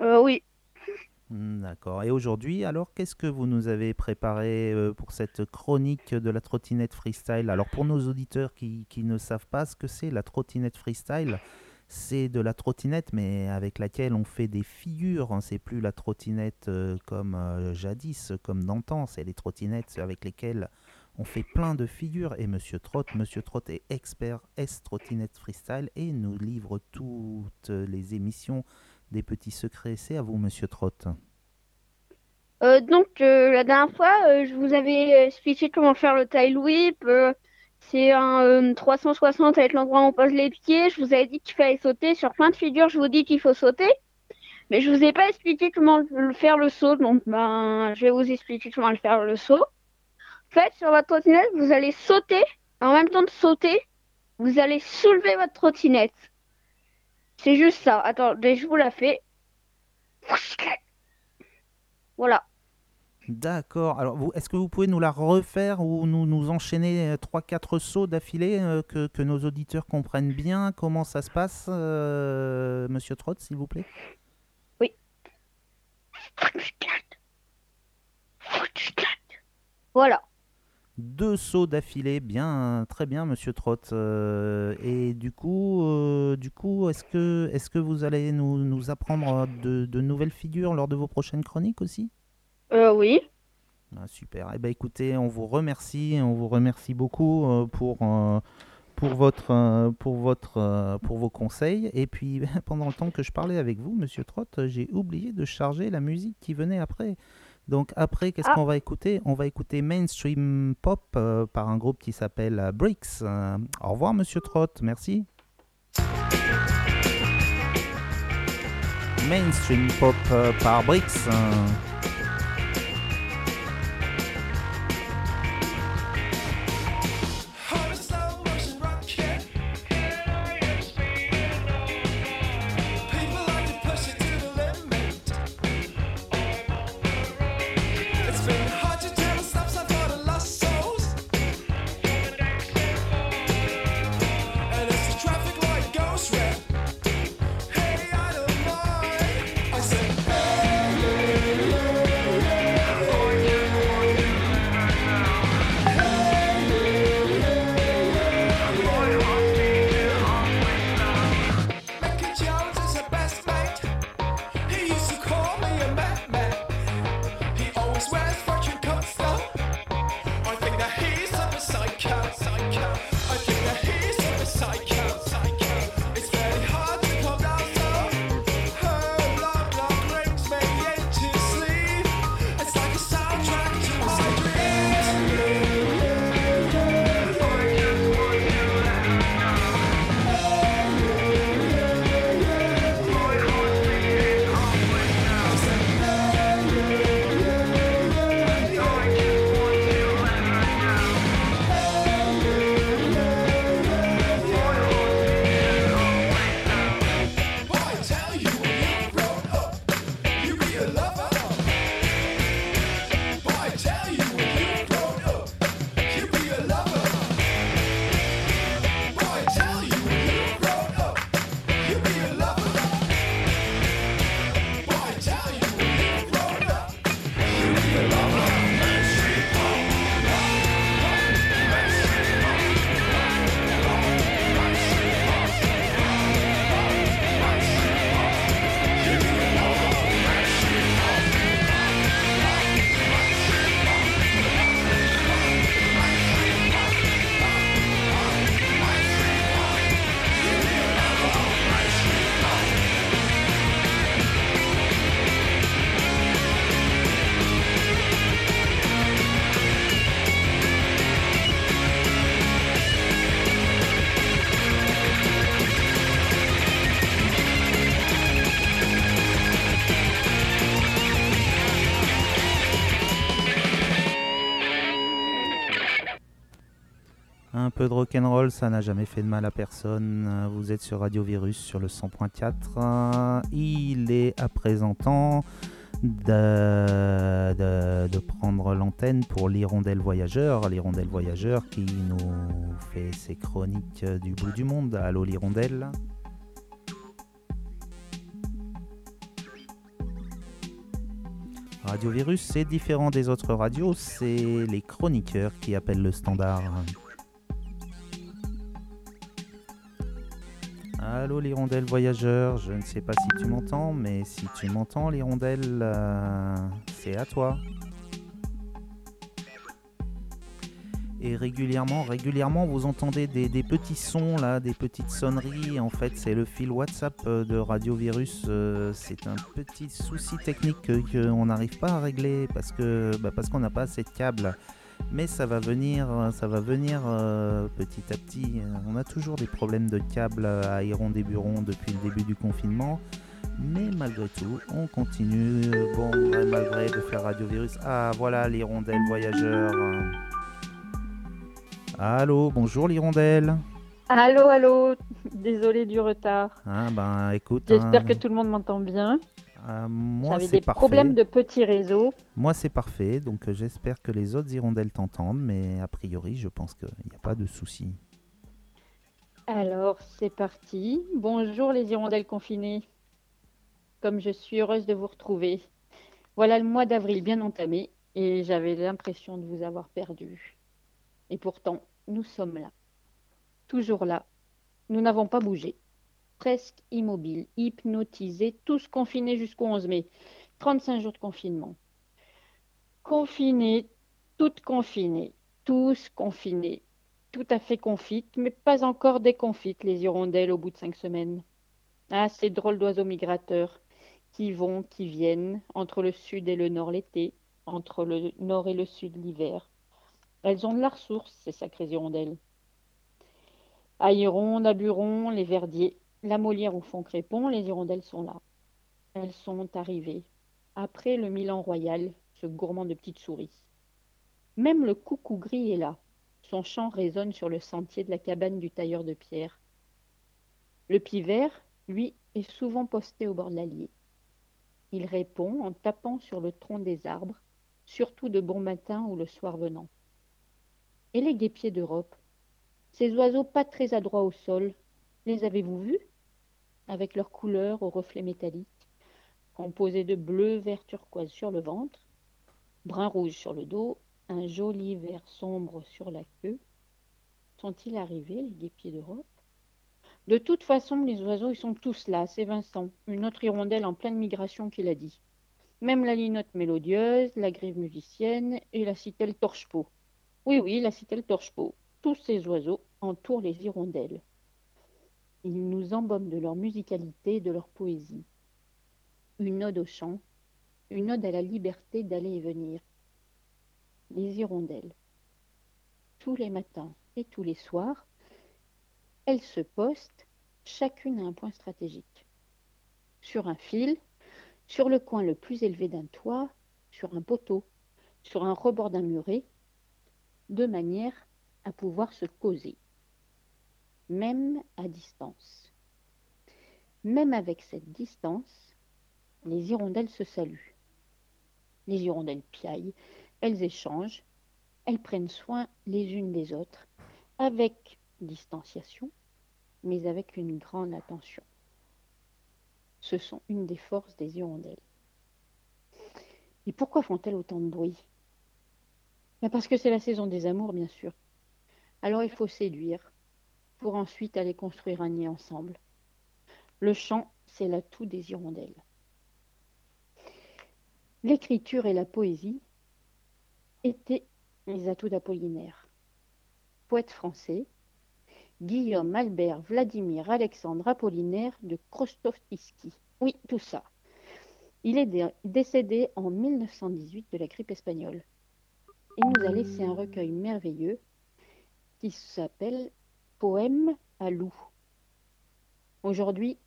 Euh, oui. Hmm, D'accord, et aujourd'hui, alors qu'est-ce que vous nous avez préparé euh, pour cette chronique de la trottinette freestyle? Alors pour nos auditeurs qui, ne savent pas ce que c'est la trottinette freestyle, c'est de la trottinette mais avec laquelle on fait des figures, hein. c'est plus la trottinette euh, comme euh, jadis, comme d'antan, c'est les trottinettes avec lesquelles on fait plein de figures. Et Monsieur Trott, Monsieur Trott est expert S trottinette freestyle et nous livre toutes les émissions des petits secrets. C'est à vous Monsieur Trott. Euh, donc, euh, la dernière fois, euh, je vous avais expliqué comment faire le tail whip. c'est un euh, 360 avec l'endroit où on pose les pieds. Je vous avais dit qu'il fallait sauter. Sur plein de figures, je vous dis qu'il faut sauter. Mais je vous ai pas expliqué comment faire le saut. Donc, ben, je vais vous expliquer comment faire le saut. En fait, sur votre trottinette, vous allez sauter. En même temps de sauter, vous allez soulever votre trottinette. C'est juste ça. Attendez, je vous la fais. Voilà. D'accord. Alors, est-ce que vous pouvez nous la refaire ou nous, nous enchaîner 3-4 sauts d'affilée euh, que, que nos auditeurs comprennent bien? Comment ça se passe, euh, Monsieur Trott, s'il vous plaît? Voilà. Deux sauts d'affilée, bien, très bien, Monsieur Trott. Euh, et du coup, euh, du coup, est-ce que, est-ce que vous allez nous, nous apprendre de, de nouvelles figures lors de vos prochaines chroniques aussi? Euh, oui. Ah, super. Eh ben, écoutez, on vous remercie, on vous remercie beaucoup euh, pour, pour, votre, pour, votre, pour vos conseils. Et puis, pendant le temps que je parlais avec vous, Monsieur Trott, j'ai oublié de charger la musique qui venait après. Donc après, qu'est-ce Ah. qu'on va écouter? On va écouter Mainstream Pop euh, par un groupe qui s'appelle euh, Bricks. Euh, au revoir, Monsieur Trott. Merci. Mainstream Pop euh, par Bricks. Peu de rock'n'roll, ça n'a jamais fait de mal à personne. Vous êtes sur Radio Virus sur le 100.4. Euh, Il est à présent temps de, de- prendre l'antenne pour l'Hirondelle Voyageur. L'Hirondelle Voyageur qui nous fait ses chroniques du bout du monde. Allô l'Hirondelle Radio Virus, c'est différent des autres radios, c'est les chroniqueurs qui appellent le standard. Allô l'hirondelle voyageur, je ne sais pas si tu m'entends, mais si tu m'entends l'hirondelle, euh, c'est à toi. Et régulièrement, régulièrement, vous entendez des, petits sons là, des petites sonneries. En fait, c'est le fil WhatsApp euh, de Radio Virus. euh, c'est un petit souci technique que- qu'on n'arrive pas à régler parce que bah, parce qu'on n'a pas assez de câbles. Mais ça va venir, ça va venir euh, petit à petit. On a toujours des problèmes de câbles à Iron des Burons depuis le début du confinement. Mais malgré tout, on continue. Bon, malgré de faire Radio Virus. Ah, voilà l'hirondelle voyageur. Allô, bonjour l'hirondelle. Allô, allô, désolé du retard. Ah ben écoute, J'espère hein, que tout le monde m'entend bien. Euh, moi J'avais c'est des parfait. problèmes de petits réseaux. Moi c'est parfait, donc euh, j'espère que les autres hirondelles t'entendent, mais a priori je pense qu'il n'y a pas de souci. Alors, c'est parti. Bonjour les hirondelles confinées. Comme je suis heureuse de vous retrouver. Voilà le mois d'avril bien entamé et j'avais l'impression de vous avoir perdu. Et pourtant, nous sommes là. Toujours là. Nous n'avons pas bougé. Presque immobiles, hypnotisés, tous confinés jusqu'au 11 mai. 35 jours de confinement. Confinés, toutes confinées, tous confinés, tout à fait confites, mais pas encore déconfites, les hirondelles, au bout de cinq semaines. Ah, ces drôles d'oiseaux migrateurs qui vont, qui viennent, entre le sud et le nord l'été, entre le nord et le sud l'hiver. Elles ont de la ressource, ces sacrées hirondelles. Aïron, Naburon, les Verdiers, la Molière au fond Crépon, les hirondelles sont là. Elles sont arrivées. Après le Milan royal, ce gourmand de petites souris. Même le coucou gris est là. Son chant résonne sur le sentier de la cabane du tailleur de pierre. Le pivert, lui, est souvent posté au bord de l'allier. Il répond en tapant sur le tronc des arbres, surtout de bon matin ou le soir venant. Et les guépiers d'Europe, ces oiseaux pas très adroits au sol, les avez-vous vus? Avec leurs couleurs aux reflets métalliques, composés de bleu, vert, turquoise sur le ventre, brun rouge sur le dos, un joli vert sombre sur la queue. Sont-ils arrivés, les guépiers d'Europe? De toute façon, les oiseaux, ils sont tous là, c'est Vincent, une autre hirondelle en pleine migration qui l'a dit. Même la linotte mélodieuse, la grive musicienne et la citelle torche-peau. Oui, oui, la citelle torche-peau. Tous ces oiseaux entourent les hirondelles. Ils nous embaument de leur musicalité et de leur poésie. Une ode au chant, une ode à la liberté d'aller et venir. Les hirondelles. Tous les matins et tous les soirs, elles se postent, chacune à un point stratégique. Sur un fil, sur le coin le plus élevé d'un toit, sur un poteau, sur un rebord d'un muret, de manière à pouvoir se causer, même à distance. Même avec cette distance, les hirondelles se saluent. Les hirondelles piaillent, elles échangent, elles prennent soin les unes des autres, avec distanciation, mais avec une grande attention. Ce sont une des forces des hirondelles. Et pourquoi font-elles autant de bruit? Ben Parce que c'est la saison des amours, bien sûr. Alors il faut séduire, pour ensuite aller construire un nid ensemble. Le chant, c'est l'atout des hirondelles. L'écriture et la poésie étaient les atouts d'Apollinaire. Poète français, Guillaume Albert Vladimir Alexandre Apollinaire de Krostovski. Oui, tout ça. Il est dé- décédé en 1918 de la grippe espagnole. Il nous a laissé un recueil merveilleux qui s'appelle Poème à loup. Aujourd'hui,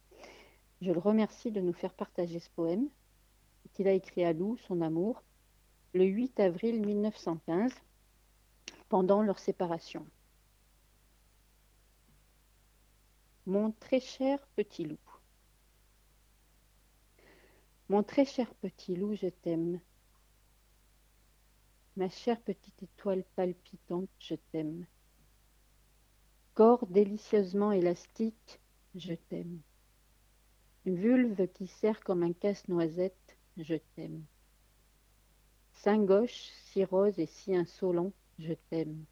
je le remercie de nous faire partager ce poème qu'il a écrit à Lou, son amour, le 8 avril 1915, pendant leur séparation. Mon très cher petit loup. Mon très cher petit loup, je t'aime. Ma chère petite étoile palpitante, je t'aime. Corps délicieusement élastique, je t'aime. Vulve qui serre comme un casse-noisette, je t'aime. Sein gauche, si rose et si insolent, je t'aime.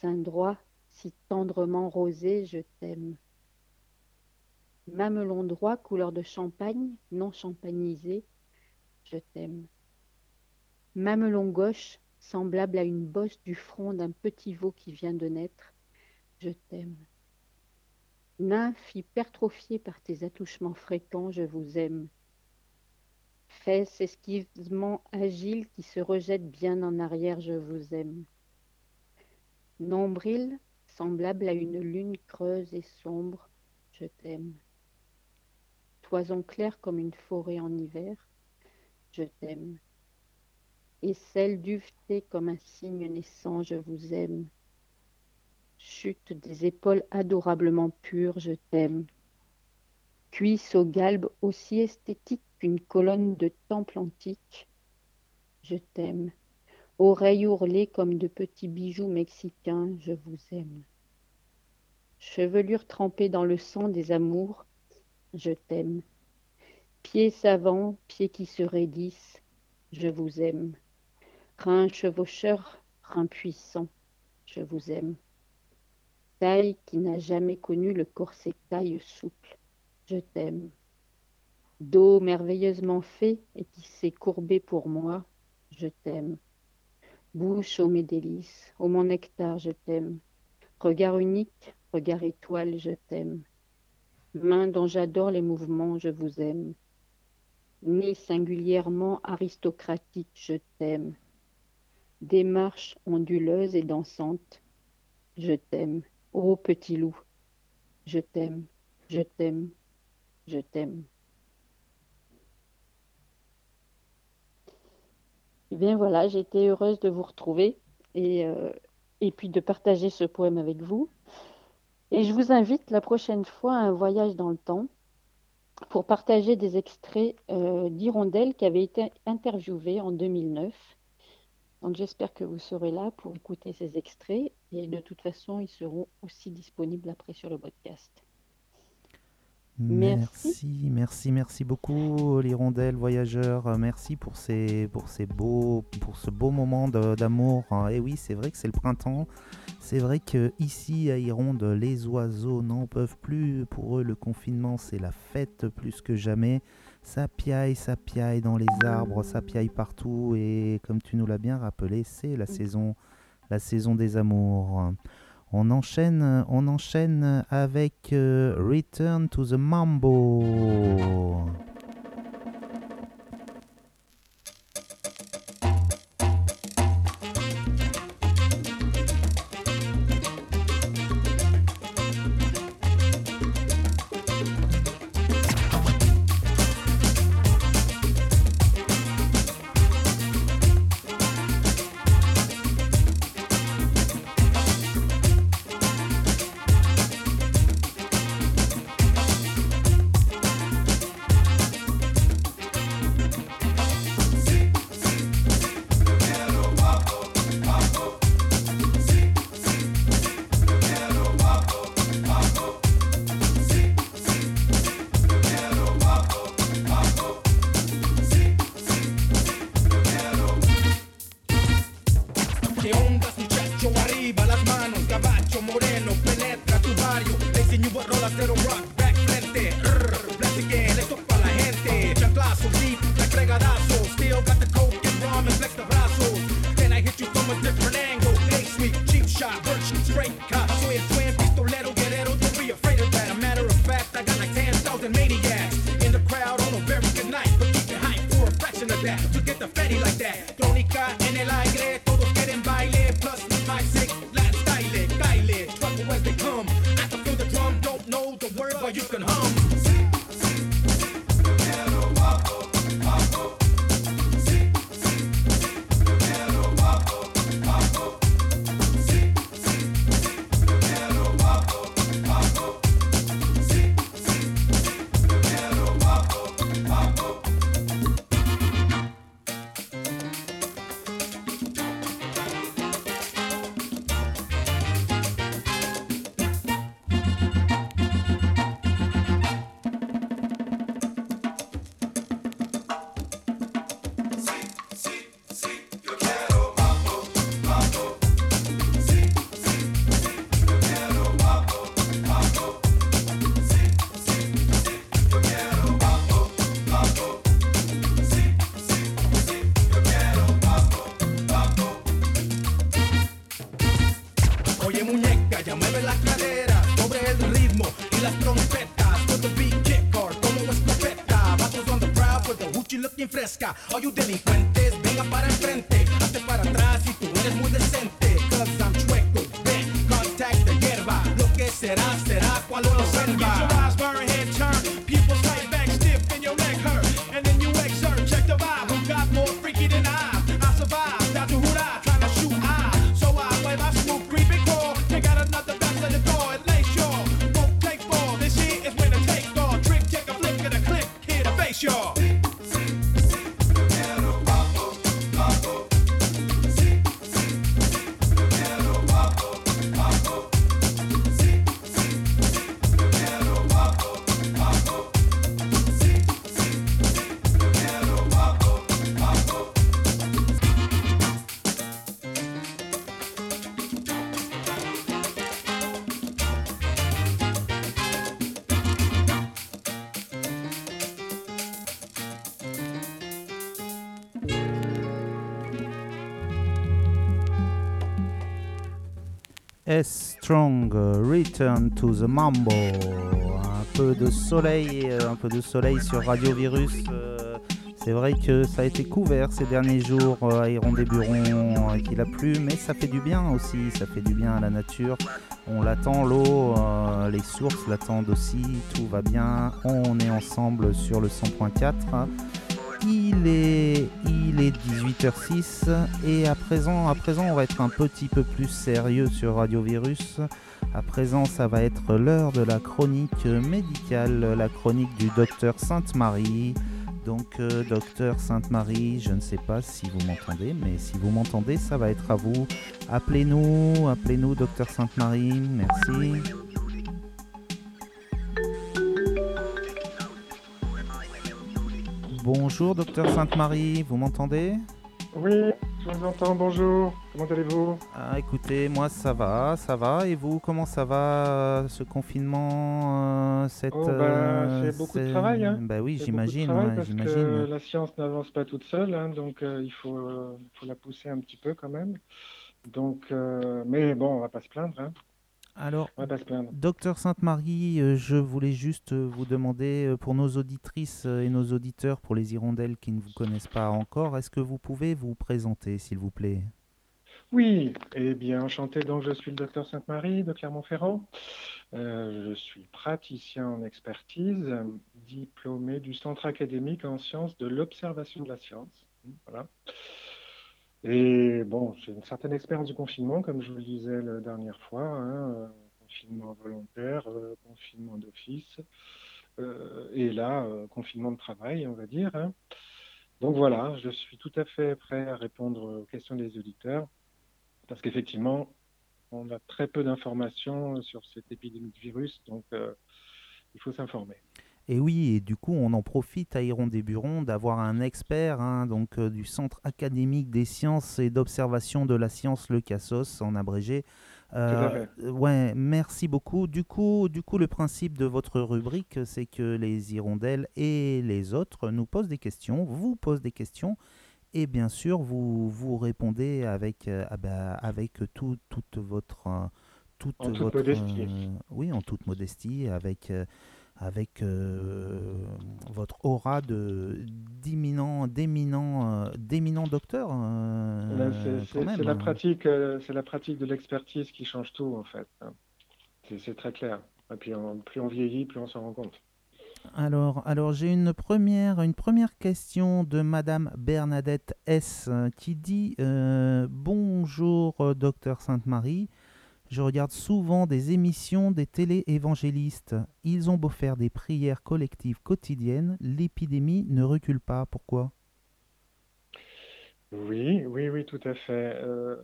Sein droit, si tendrement rosé, je t'aime. Mamelon droit, couleur de champagne, non champagnisé, je t'aime. Mamelon gauche, semblable à une bosse du front d'un petit veau qui vient de naître, je t'aime. Nymphe hypertrophiée par tes attouchements fréquents, je vous aime. Fesses esquivement agiles qui se rejettent bien en arrière, je vous aime. Nombril, semblable à une lune creuse et sombre, je t'aime. Toison claire comme une forêt en hiver, je t'aime. Aisselle duvetée comme un cygne naissant, je vous aime. Chute des épaules adorablement pures, je t'aime. Cuisse au galbe aussi esthétique qu'une colonne de temple antique, je t'aime. Oreilles ourlées comme de petits bijoux mexicains, je vous aime. Chevelure trempée dans le sang des amours, je t'aime. Pieds savants, pieds qui se raidissent, je vous aime. Reins chevaucheurs, reins puissants, je vous aime. Taille qui n'a jamais connu le corset taille souple, je t'aime. Dos merveilleusement fait et qui s'est courbé pour moi, je t'aime. Bouche ô mes délices, ô mon nectar, je t'aime. Regard unique, regard étoile, je t'aime. Main dont j'adore les mouvements, je vous aime. Nez singulièrement aristocratique, je t'aime. Démarche onduleuse et dansante, je t'aime. Ô petit loup, je t'aime, je t'aime, je t'aime. Eh bien voilà, été heureuse de vous retrouver et, euh, et puis de partager ce poème avec vous. Et je vous invite la prochaine fois à un voyage dans le temps pour partager des extraits euh, qui avaient été interviewés en 2009. Donc j'espère que vous serez là pour écouter ces extraits et de toute façon ils seront aussi disponibles après sur le podcast. Merci, merci, merci beaucoup l'hirondelle voyageur. Merci pour ces, pour ces beaux, pour ce beau moment d'amour. Et oui, c'est vrai que c'est le printemps. C'est vrai que ici à Hironde, les oiseaux n'en peuvent plus. Pour eux, le confinement, c'est la fête plus que jamais. Ça piaille, ça piaille dans les arbres, ça piaille partout. Et comme tu nous l'as bien rappelé, c'est la saison, la saison des amours. On enchaîne, on enchaîne avec euh, Return to the Mambo. Fresca. You delincuentes, venga para enfrente. Hazte para atrás si tú eres muy decente. Cause I'm chueco, ven, contact the hierba. Lo que será, será cuando lo turn. Strong, euh, Return to the Mambo. Un peu de soleil, euh, un peu de soleil sur Radio Virus. euh, C'est vrai que ça a été couvert ces derniers jours à Iron des Burons, euh, qu'il a plu, mais ça fait du bien aussi, ça fait du bien à la nature. On l'attend, l'eau, les sources l'attendent aussi, tout va bien. On est ensemble sur le 100.4. Il est, il est 18h06 et à présent, à présent, on va être un petit peu plus sérieux sur Radio Virus. À présent, ça va être l'heure de la chronique médicale, la chronique du docteur Sainte-Marie. Donc, euh, docteur Sainte-Marie, je ne sais pas si vous m'entendez, mais si vous m'entendez, ça va être à vous. Appelez-nous, appelez-nous, docteur Sainte-Marie. Merci. Bonjour, docteur Sainte-Marie, vous m'entendez Oui, je vous entends, bonjour. Comment allez-vous Ah, écoutez, moi ça va, ça va. Et vous, comment ça va euh, ce confinement euh, cette, Oh, bah, euh, c'est beaucoup de travail. Hein. Bah oui, j'imagine, travail ouais, parce que j'imagine. la science n'avance pas toute seule, hein, donc euh, il faut, faut la pousser un petit peu quand même. Donc, mais bon, on va pas se plaindre. Hein. Alors, docteur Sainte-Marie, euh, je voulais juste euh, vous demander, euh, pour nos auditrices et nos auditeurs, pour les hirondelles qui ne vous connaissent pas encore, est-ce que vous pouvez vous présenter, s'il vous plaît? Oui, eh bien, enchanté. Donc, je suis le docteur Sainte-Marie de Clermont-Ferrand. Euh, je suis praticien en expertise, diplômé du Centre académique en sciences de l'observation de la science. Voilà. Et bon, j'ai une certaine expérience du confinement, comme je vous le disais la dernière fois, hein, euh, confinement volontaire, euh, confinement d'office, euh, et là, confinement de travail, on va dire. hein. Donc voilà, je suis tout à fait prêt à répondre aux questions des auditeurs, parce qu'effectivement, on a très peu d'informations sur cette épidémie de virus, donc euh, il faut s'informer. Et oui, et du coup, on en profite à Iron des Burons d'avoir un expert hein, donc, euh, du Centre académique des sciences et d'observation de la science, le CASOS en abrégé. Euh, ouais, merci beaucoup. Du coup, du coup, le principe de votre rubrique, c'est que les hirondelles et les autres nous posent des questions, vous posent des questions, et bien sûr, vous, vous répondez avec, euh, ah bah, avec tout, toute votre... toute En toute votre, modestie. oui, en toute modestie, avec, avec euh, votre aura de d'imminent, d'éminent, euh, d'éminent docteur. euh, c'est- quand c'est la pratique, c'est la pratique de l'expertise qui change tout en fait. C'est très clair. Et puis on- plus on vieillit, plus on s'en rend compte. Alors, alors j'ai une première, une première question de Madame Bernadette S qui dit euh, Bonjour, docteur Sainte-Marie. Je regarde souvent des émissions des télé-évangélistes. Ils ont beau faire des prières collectives quotidiennes, l'épidémie ne recule pas. Pourquoi? Oui, oui, oui, tout à fait. Euh,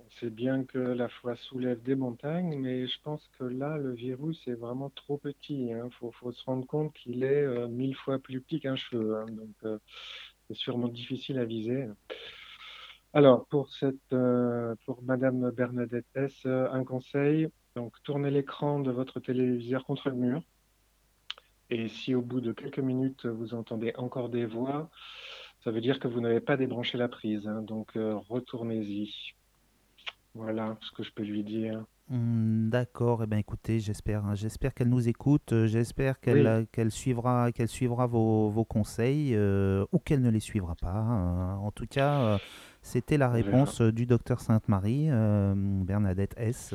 on sait bien que la foi soulève des montagnes, mais je pense que là, le virus est vraiment trop petit. Il faut, faut se rendre compte qu'il est euh, mille fois plus petit qu'un cheveu. hein. donc, euh, c'est sûrement difficile à viser. Alors, pour cette, euh, Madame Bernadette S, euh, un conseil. Donc, tournez l'écran de votre téléviseur contre le mur. Et si au bout de quelques minutes, vous entendez encore des voix, ça veut dire que vous n'avez pas débranché la prise. hein. donc, euh, retournez-y. Voilà ce que je peux lui dire. Hmm, D'accord, eh ben écoutez, j'espère, hein, j'espère qu'elle nous écoute, euh, j'espère qu'elle Oui. euh, qu'elle suivra, qu'elle suivra vos, vos conseils euh, ou qu'elle ne les suivra pas. euh. en tout cas, euh, c'était la réponse du docteur Sainte-Marie, Bernadette S.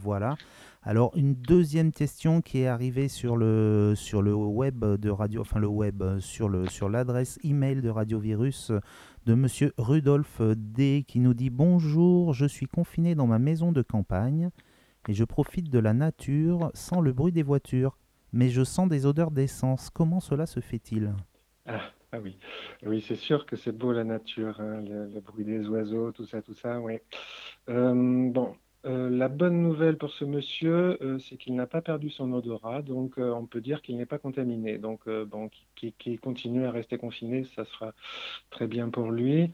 voilà. Alors une deuxième question qui est arrivée sur le sur le web de radio, enfin le web sur le sur l'adresse email de Radio Virus de Monsieur Rudolf D qui nous dit bonjour, je suis confiné dans ma maison de campagne et je profite de la nature sans le bruit des voitures, mais je sens des odeurs d'essence. Comment cela se fait-il? Ah, ah oui, oui, c'est sûr que c'est beau la nature, hein, le, bruit des oiseaux, tout ça, tout ça, oui. Euh, bon, euh, la bonne nouvelle pour ce monsieur, euh, c'est qu'il n'a pas perdu son odorat, donc euh, on peut dire qu'il n'est pas contaminé. Donc, bon, qu'il qu'il continue à rester confiné, ça sera très bien pour lui.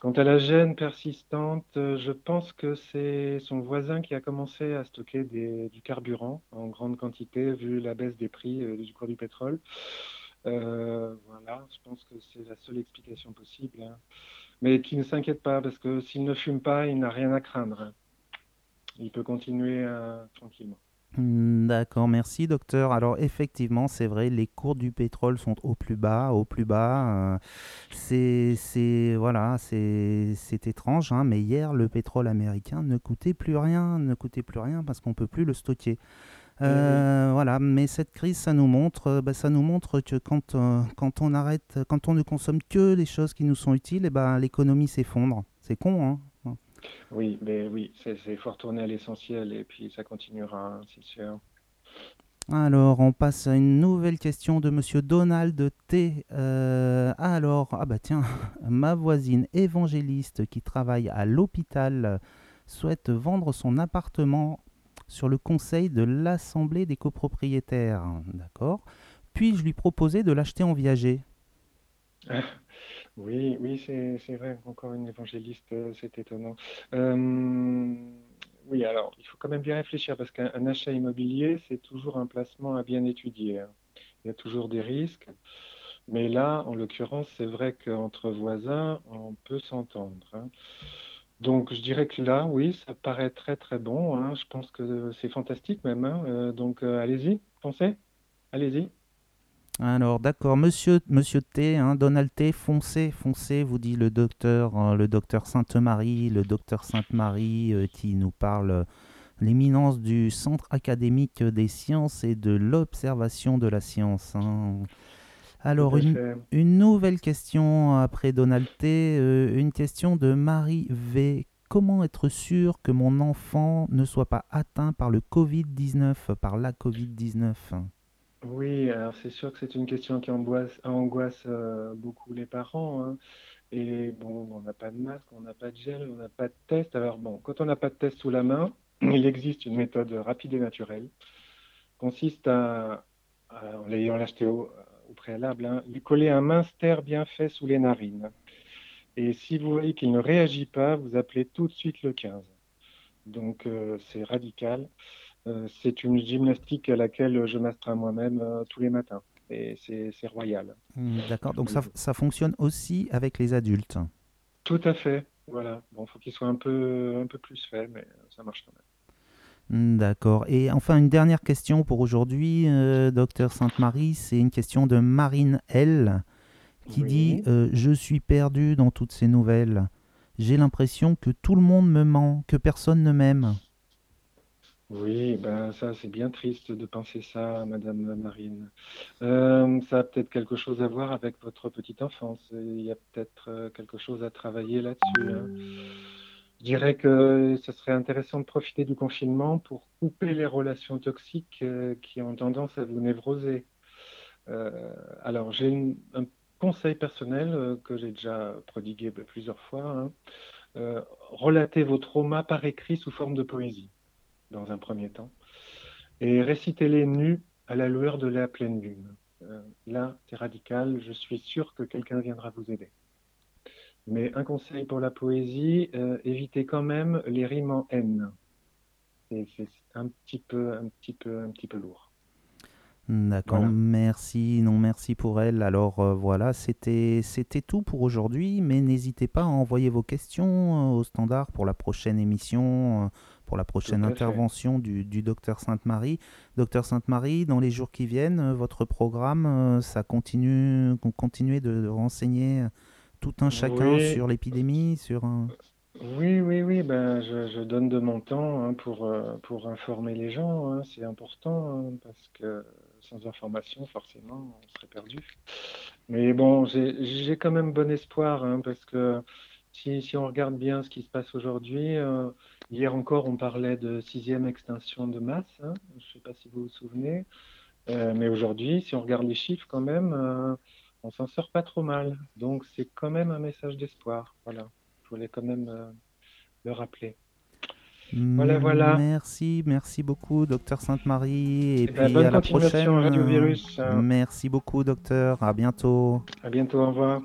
Quant à la gêne persistante, je pense que c'est son voisin qui a commencé à stocker du carburant en grande quantité, vu la baisse des prix du cours du pétrole. Voilà, je pense que c'est la seule explication possible. hein. Mais qu'il ne s'inquiète pas, parce que s'il ne fume pas, il n'a rien à craindre. Il peut continuer euh, tranquillement. Hmm, D'accord, merci docteur. Alors effectivement, c'est vrai, les cours du pétrole sont au plus bas, au plus bas. euh, c'est, c'est, voilà, c'est, c'est étrange, hein, mais hier, le pétrole américain ne coûtait plus rien, ne coûtait plus rien parce qu'on peut plus le stocker. Euh, Voilà, mais cette crise, ça nous montre, bah, ça nous montre que quand, euh, quand on arrête, quand on ne consomme que les choses qui nous sont utiles, et ben l'économie s'effondre. C'est con, hein. Oui, mais oui, c'est c'est- faut retourner à l'essentiel et puis ça continuera, hein, c'est sûr. Alors, on passe à une nouvelle question de Monsieur Donald T. Euh, alors, ah bah tiens, ma voisine évangéliste qui travaille à l'hôpital souhaite vendre son appartement sur le conseil de l'Assemblée des copropriétaires. D'accord. Puis-je lui proposer de l'acheter en viager Ah, Oui, oui, c'est vrai, encore une évangéliste, euh, c'est étonnant. Euh, oui, alors, il faut quand même bien réfléchir parce qu'un un achat immobilier, c'est toujours un placement à bien étudier. hein. Il y a toujours des risques. Mais là, en l'occurrence, c'est vrai qu'entre voisins, on peut s'entendre. hein. Donc, je dirais que là, oui, ça paraît très, très bon. hein. Je pense que c'est fantastique même. Euh, donc, allez-y, foncez, allez-y. Alors, d'accord, monsieur, monsieur T, hein, Donald T, foncez, foncez, vous dit le docteur, euh, le docteur Sainte-Marie, le docteur Sainte-Marie euh, qui nous parle euh, l'éminence du Centre académique des sciences et de l'observation de la science. hein. Alors, une, une nouvelle question après Donald T, euh, une question de Marie V. Comment être sûr que mon enfant ne soit pas atteint par le Covid-19, par la Covid-19 Oui, alors c'est sûr que c'est une question qui angoisse, euh, beaucoup les parents. hein. Et bon, on n'a pas de masque, on n'a pas de gel, on n'a pas de test. Alors bon, quand on n'a pas de test sous la main, il existe une méthode rapide et naturelle. Consiste à, en l'ayant acheté au, préalable, hein, lui coller un minster bien fait sous les narines. Et si vous voyez qu'il ne réagit pas, vous appelez tout de suite le 15. Donc euh, c'est radical. Euh, c'est une gymnastique à laquelle je m'astreins moi-même euh, tous les matins. Et c'est royal. Hmm, D'accord, donc ça, ça fonctionne aussi avec les adultes. Tout à fait. Voilà. Bon, faut qu'il soit un peu, un peu plus fait, mais euh, ça marche quand même. Hmm, D'accord. Et enfin, une dernière question pour aujourd'hui, euh, docteur Sainte-Marie, c'est une question de Marine L qui dit euh, Je suis perdu dans toutes ces nouvelles. J'ai l'impression que tout le monde me ment, que personne ne m'aime. Oui, ben ça, c'est bien triste de penser ça, Madame Marine. Euh, ça a peut-être quelque chose à voir avec votre petite enfance. Il y a peut-être euh, quelque chose à travailler là-dessus. hein. Je dirais que ce serait intéressant de profiter du confinement pour couper les relations toxiques euh, qui ont tendance à vous névroser. Alors, j'ai un conseil personnel que j'ai déjà prodigué plusieurs fois. hein. Relatez vos traumas par écrit sous forme de poésie, dans un premier temps, et récitez-les nus à la lueur de la pleine lune. Euh, là, c'est radical, je suis sûr que quelqu'un viendra vous aider. Mais un conseil pour la poésie, euh, évitez quand même les rimes en N. C'est un petit peu, un petit peu, un petit peu lourd. D'accord, Voilà. merci, non merci pour elle. Alors euh, voilà, c'était c'était tout pour aujourd'hui, mais n'hésitez pas à envoyer vos questions euh, au standard pour la prochaine émission, pour la prochaine intervention du, du docteur Sainte-Marie. Docteur Sainte-Marie, dans les jours qui viennent, euh, votre programme, euh, ça continue, continuez de, de renseigner tout un chacun Oui. sur l'épidémie, sur un... Oui, oui, oui, ben, je, je donne de mon temps hein, pour, euh, pour informer les gens. hein, c'est important hein, parce que sans information, forcément, on serait perdu. Mais bon, j'ai j'ai quand même bon espoir parce que si, si on regarde bien ce qui se passe aujourd'hui, euh, hier encore, on parlait de sixième extinction de masse. hein, je ne sais pas si vous vous souvenez. Euh, mais aujourd'hui, si on regarde les chiffres quand même, euh, on s'en sort pas trop mal. Donc c'est quand même un message d'espoir. Voilà. Je voulais quand même euh, le rappeler. Voilà, voilà. Merci, merci beaucoup, docteur Sainte-Marie. Et, Eh ben, puis bonne à la prochaine. Merci beaucoup, docteur. À bientôt. À bientôt, au revoir.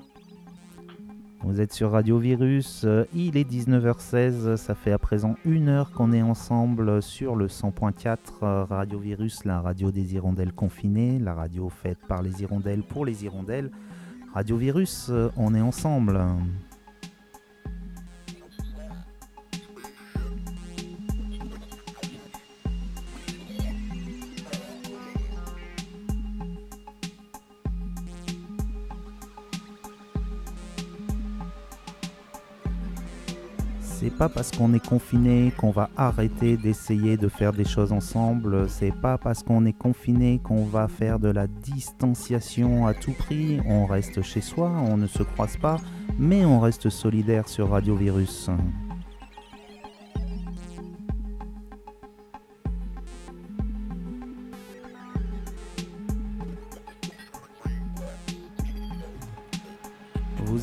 Vous êtes sur Radio Virus, euh, il est 19h16, ça fait à présent une heure qu'on est ensemble sur le 100.4 euh, Radio Virus, la radio des hirondelles confinées, la radio faite par les hirondelles pour les hirondelles. Radio Virus, euh, on est ensemble. Pas parce qu'on est confiné qu'on va arrêter d'essayer de faire des choses ensemble. C'est pas parce qu'on est confiné qu'on va faire de la distanciation à tout prix. On reste chez soi, on ne se croise pas, mais on reste solidaire sur Radio Virus.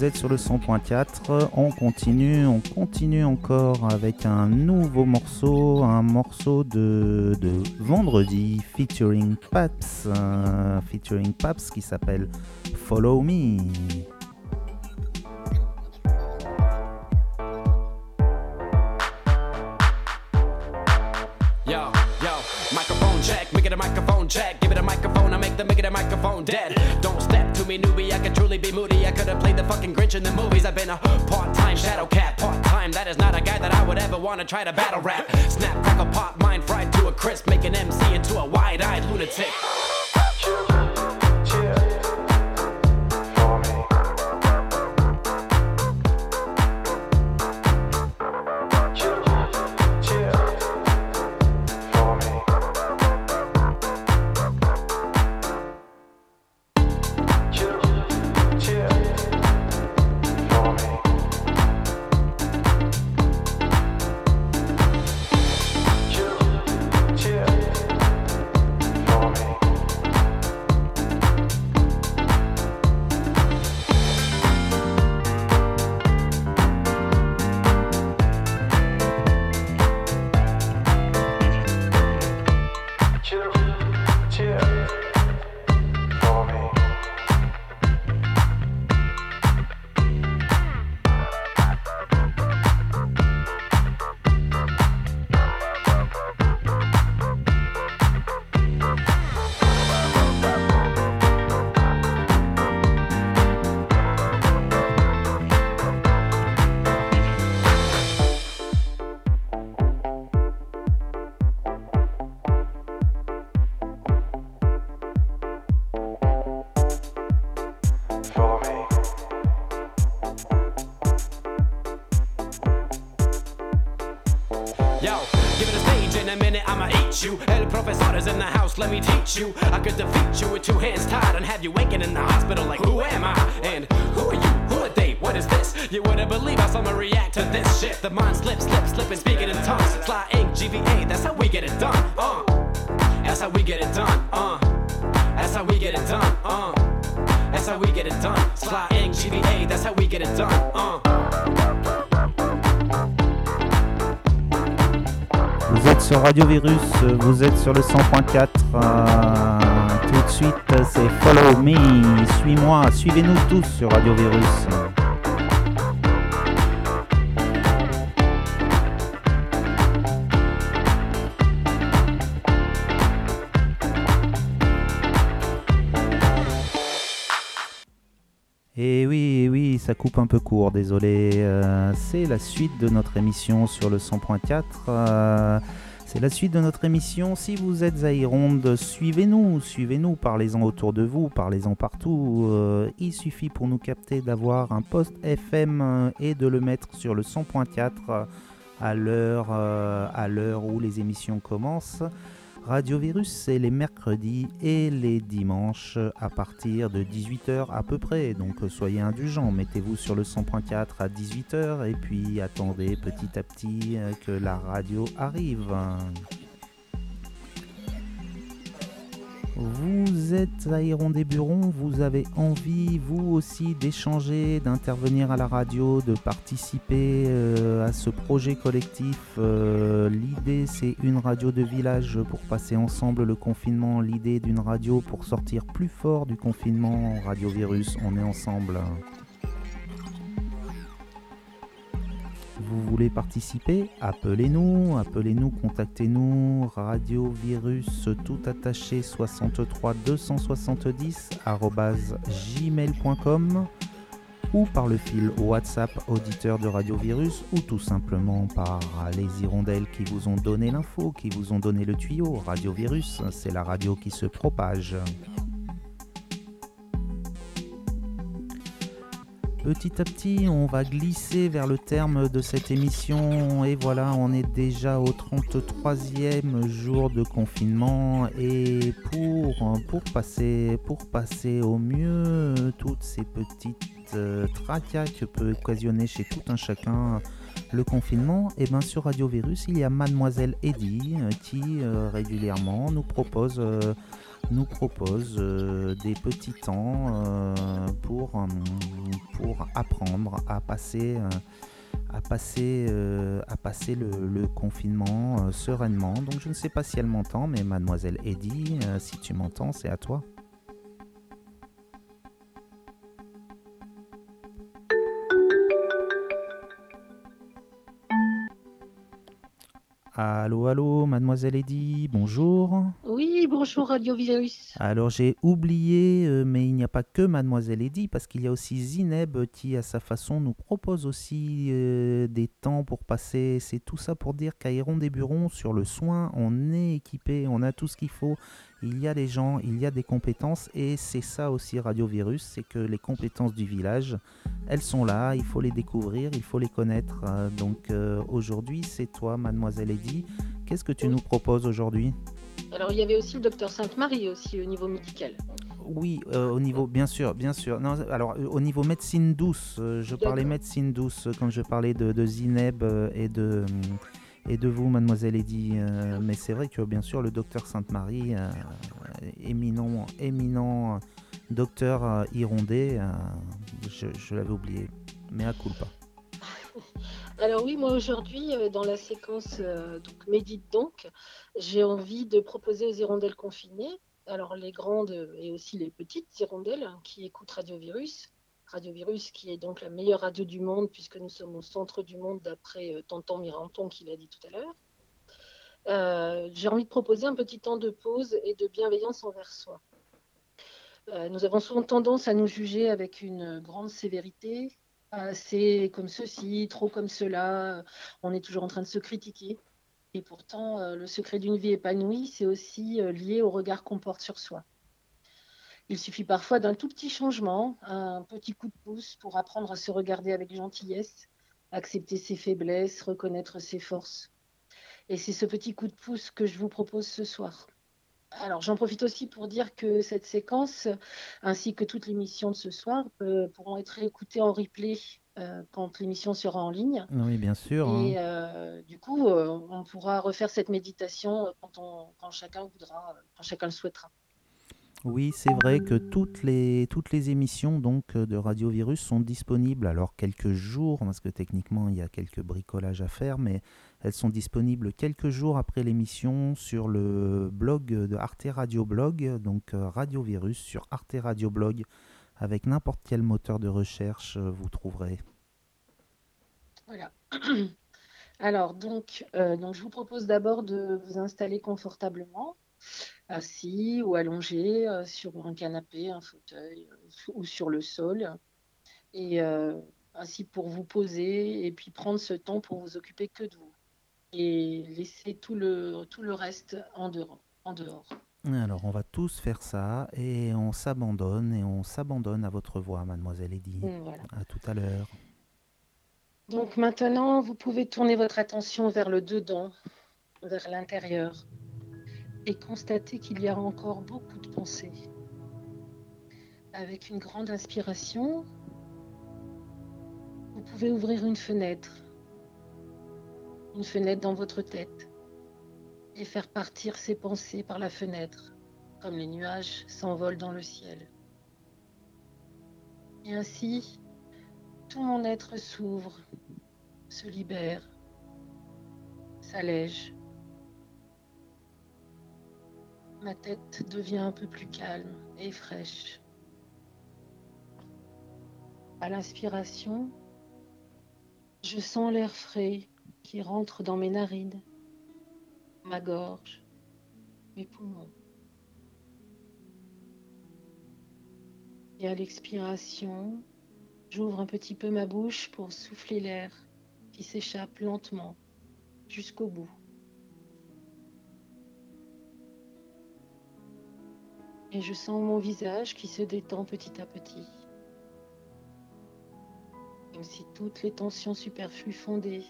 Vous êtes sur le 100.4, on continue, on continue encore avec un nouveau morceau, un morceau de, vendredi featuring Paps, featuring Paps qui s'appelle Follow Me. In the movies. I've been a part time shadow cat, part time. That is not a guy that I would ever want to try to battle rap. Snap, crackle, pop, mind fried to a crisp, make an MC into a wide eyed lunatic. You. Sur Radio Virus, vous êtes sur le 100.4. euh, tout de suite, c'est Follow Me. Suis-moi, suivez-nous tous sur Radio Virus. Et oui, et oui, oui, ça coupe un peu court, désolé. Euh, c'est la suite de notre émission sur le 100.4. Euh, c'est la suite de notre émission. Si vous êtes à Ironde, suivez-nous, suivez-nous, parlez-en autour de vous, parlez-en partout. Euh, il suffit pour nous capter d'avoir un poste FM et de le mettre sur le 100.4 à l'heure à l'heure où les émissions commencent. Radio Virus, c'est les mercredis et les dimanches à partir de 18h à peu près. Donc soyez indulgents, mettez-vous sur le 100.4 à 18h et puis attendez petit à petit que la radio arrive. Vous êtes à des Burons, vous avez envie, vous aussi, d'échanger, d'intervenir à la radio, de participer euh, à ce projet collectif. Euh, l'idée, c'est une radio de village pour passer ensemble le confinement. L'idée d'une radio pour sortir plus fort du confinement. Radio Virus, on est ensemble. Vous voulez participer, appelez-nous, appelez-nous, contactez-nous, Radio Virus tout attaché 63 270 gmail.com ou par le fil WhatsApp auditeur de Radio Virus ou tout simplement par les hirondelles qui vous ont donné l'info, qui vous ont donné le tuyau. Radio Virus, c'est la radio qui se propage. Petit à petit, on va glisser vers le terme de cette émission. Et voilà, on est déjà au 33e jour de confinement. Et pour, passer, pour passer au mieux toutes ces petites euh, tracas que peut occasionner chez tout un chacun le confinement, et eh bien sur Radio Virus, il y a Mademoiselle Eddy euh, qui euh, régulièrement nous propose nous propose euh, des petits temps euh, pour, euh, pour apprendre à passer, à passer, à passer le, confinement sereinement. Donc je ne sais pas si elle m'entend, mais mademoiselle Eddy, si tu m'entends, c'est à toi. Allô, allô, mademoiselle Eddy, bonjour. Oui, bonjour Radio Virus. Alors j'ai oublié, euh, mais il n'y a pas que mademoiselle Eddy, parce qu'il y a aussi Zineb qui, à sa façon, nous propose aussi euh, des temps pour passer. C'est tout ça pour dire qu'à des Burons, sur le soin, on est équipé, on a tout ce qu'il faut il y a des gens, il y a des compétences et c'est ça aussi Radio Virus, c'est que les compétences du village, elles sont là, il faut les découvrir, il faut les connaître. Euh, donc euh, aujourd'hui, c'est toi, mademoiselle Eddy. Qu'est-ce que tu nous proposes aujourd'hui? Alors il y avait aussi le docteur Sainte-Marie aussi au niveau médical. Oui, euh, au niveau, bien sûr, bien sûr. Non, alors, au niveau médecine douce, je parlais médecine douce quand je parlais de, de Zineb et de, et de vous, mademoiselle Eddy. Euh, mais c'est vrai que bien sûr, le docteur Sainte-Marie, euh, éminent, éminent docteur euh, Hirondé, je, l'avais oublié, mais à pas. Alors oui, moi aujourd'hui, dans la séquence donc Médite donc, j'ai envie de proposer aux hirondelles confinées, alors les grandes et aussi les petites hirondelles hein, qui écoutent Radio Virus, Radio Virus, qui est donc la meilleure radio du monde, puisque nous sommes au centre du monde, d'après euh, Tonton Miranton qui l'a dit tout à l'heure. Euh, j'ai envie de proposer un petit temps de pause et de bienveillance envers soi. Euh, nous avons souvent tendance à nous juger avec une grande sévérité. c'est comme ceci, trop comme cela. On est toujours en train de se critiquer. Et pourtant, le secret d'une vie épanouie, c'est aussi lié au regard qu'on porte sur soi. Il suffit parfois d'un tout petit changement, un petit coup de pouce pour apprendre à se regarder avec gentillesse, accepter ses faiblesses, reconnaître ses forces. Et c'est ce petit coup de pouce que je vous propose ce soir. Alors j'en profite aussi pour dire que cette séquence, ainsi que toute l'émission de ce soir, euh, pourront être écoutées en replay euh, quand l'émission sera en ligne. Oui, bien sûr. Et hein. euh, du coup, on pourra refaire cette méditation quand, quand chacun voudra, quand chacun le souhaitera. Oui, c'est vrai que toutes les, toutes les émissions donc, de Radio Virus sont disponibles, alors quelques jours, parce que techniquement il y a quelques bricolages à faire, mais elles sont disponibles quelques jours après l'émission sur le blog de Arte Radio Blog, donc euh, Radio Virus sur Arte Radio Blog, avec n'importe quel moteur de recherche, euh, vous trouverez. Voilà. Alors, euh, donc, je vous propose d'abord de vous installer confortablement assis ou allongé euh, sur un canapé, un fauteuil euh, ou sur le sol. et euh, ainsi pour vous poser et puis prendre ce temps pour vous occuper que de vous et laisser tout le, tout le reste en dehors. En dehors. Alors, on va tous faire ça et on s'abandonne et on s'abandonne à votre voix, mademoiselle Eddy. Mm, Voilà. À tout à l'heure. Donc maintenant, vous pouvez tourner votre attention vers le dedans, vers l'intérieur, et constater qu'il y a encore beaucoup de pensées. Avec une grande inspiration, vous pouvez ouvrir une fenêtre, une fenêtre dans votre tête, et faire partir ces pensées par la fenêtre, comme les nuages s'envolent dans le ciel. Et ainsi, tout mon être s'ouvre, se libère, s'allège. Ma tête devient un peu plus calme et fraîche. À l'inspiration, je sens l'air frais qui rentre dans mes narines, ma gorge, mes poumons. Et à l'expiration, j'ouvre un petit peu ma bouche pour souffler l'air qui s'échappe lentement jusqu'au bout. Et je sens mon visage qui se détend petit à petit. Comme si toutes les tensions superflues fondaient.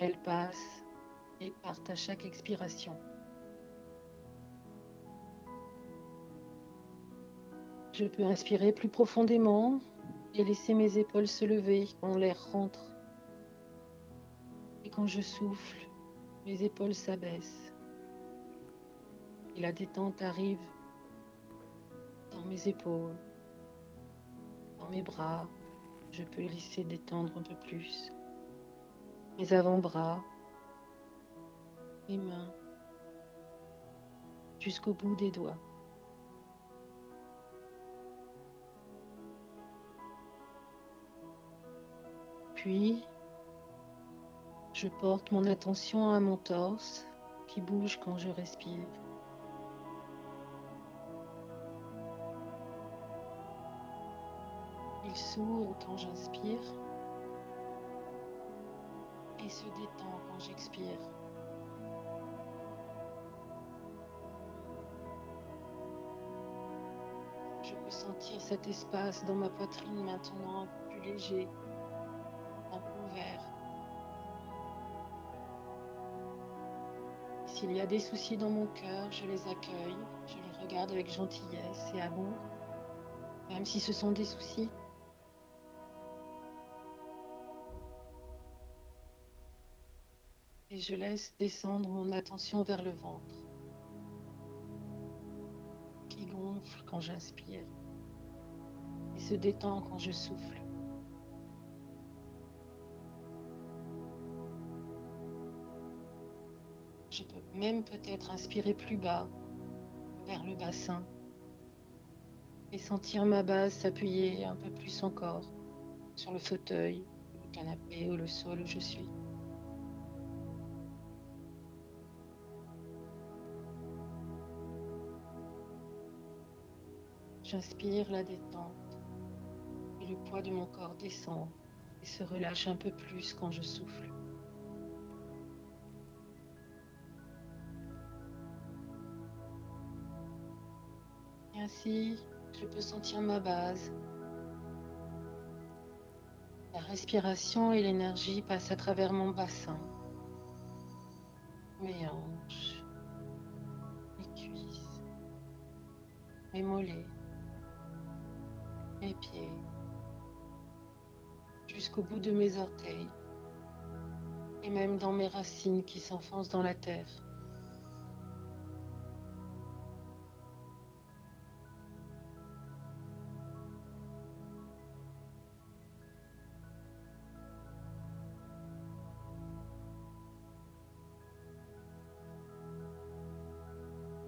Elles passent et partent à chaque expiration. Je peux inspirer plus profondément et laisser mes épaules se lever quand l'air rentre. Et quand je souffle, mes épaules s'abaissent. Et la détente arrive dans mes épaules, dans mes bras. Je peux laisser détendre un peu plus. Mes avant-bras, mes mains, jusqu'au bout des doigts. Puis, je porte mon attention à mon torse qui bouge quand je respire. S'ouvre quand j'inspire et se détend quand j'expire. Je peux sentir cet espace dans ma poitrine maintenant plus léger, un peu. S'il y a des soucis dans mon cœur, je les accueille, je les regarde avec gentillesse et amour, même si ce sont des soucis. Et je laisse descendre mon attention vers le ventre, qui gonfle quand j'inspire et se détend quand je souffle. Je peux même peut-être inspirer plus bas, vers le bassin, et sentir ma base s'appuyer un peu plus encore sur le fauteuil, le canapé ou le sol où je suis. J'inspire la détente et le poids de mon corps descend et se relâche un peu plus quand je souffle. Ainsi, je peux sentir ma base. La respiration et l'énergie passent à travers mon bassin, mes hanches, mes cuisses, mes mollets, bout de mes orteils, et même dans mes racines qui s'enfoncent dans la terre.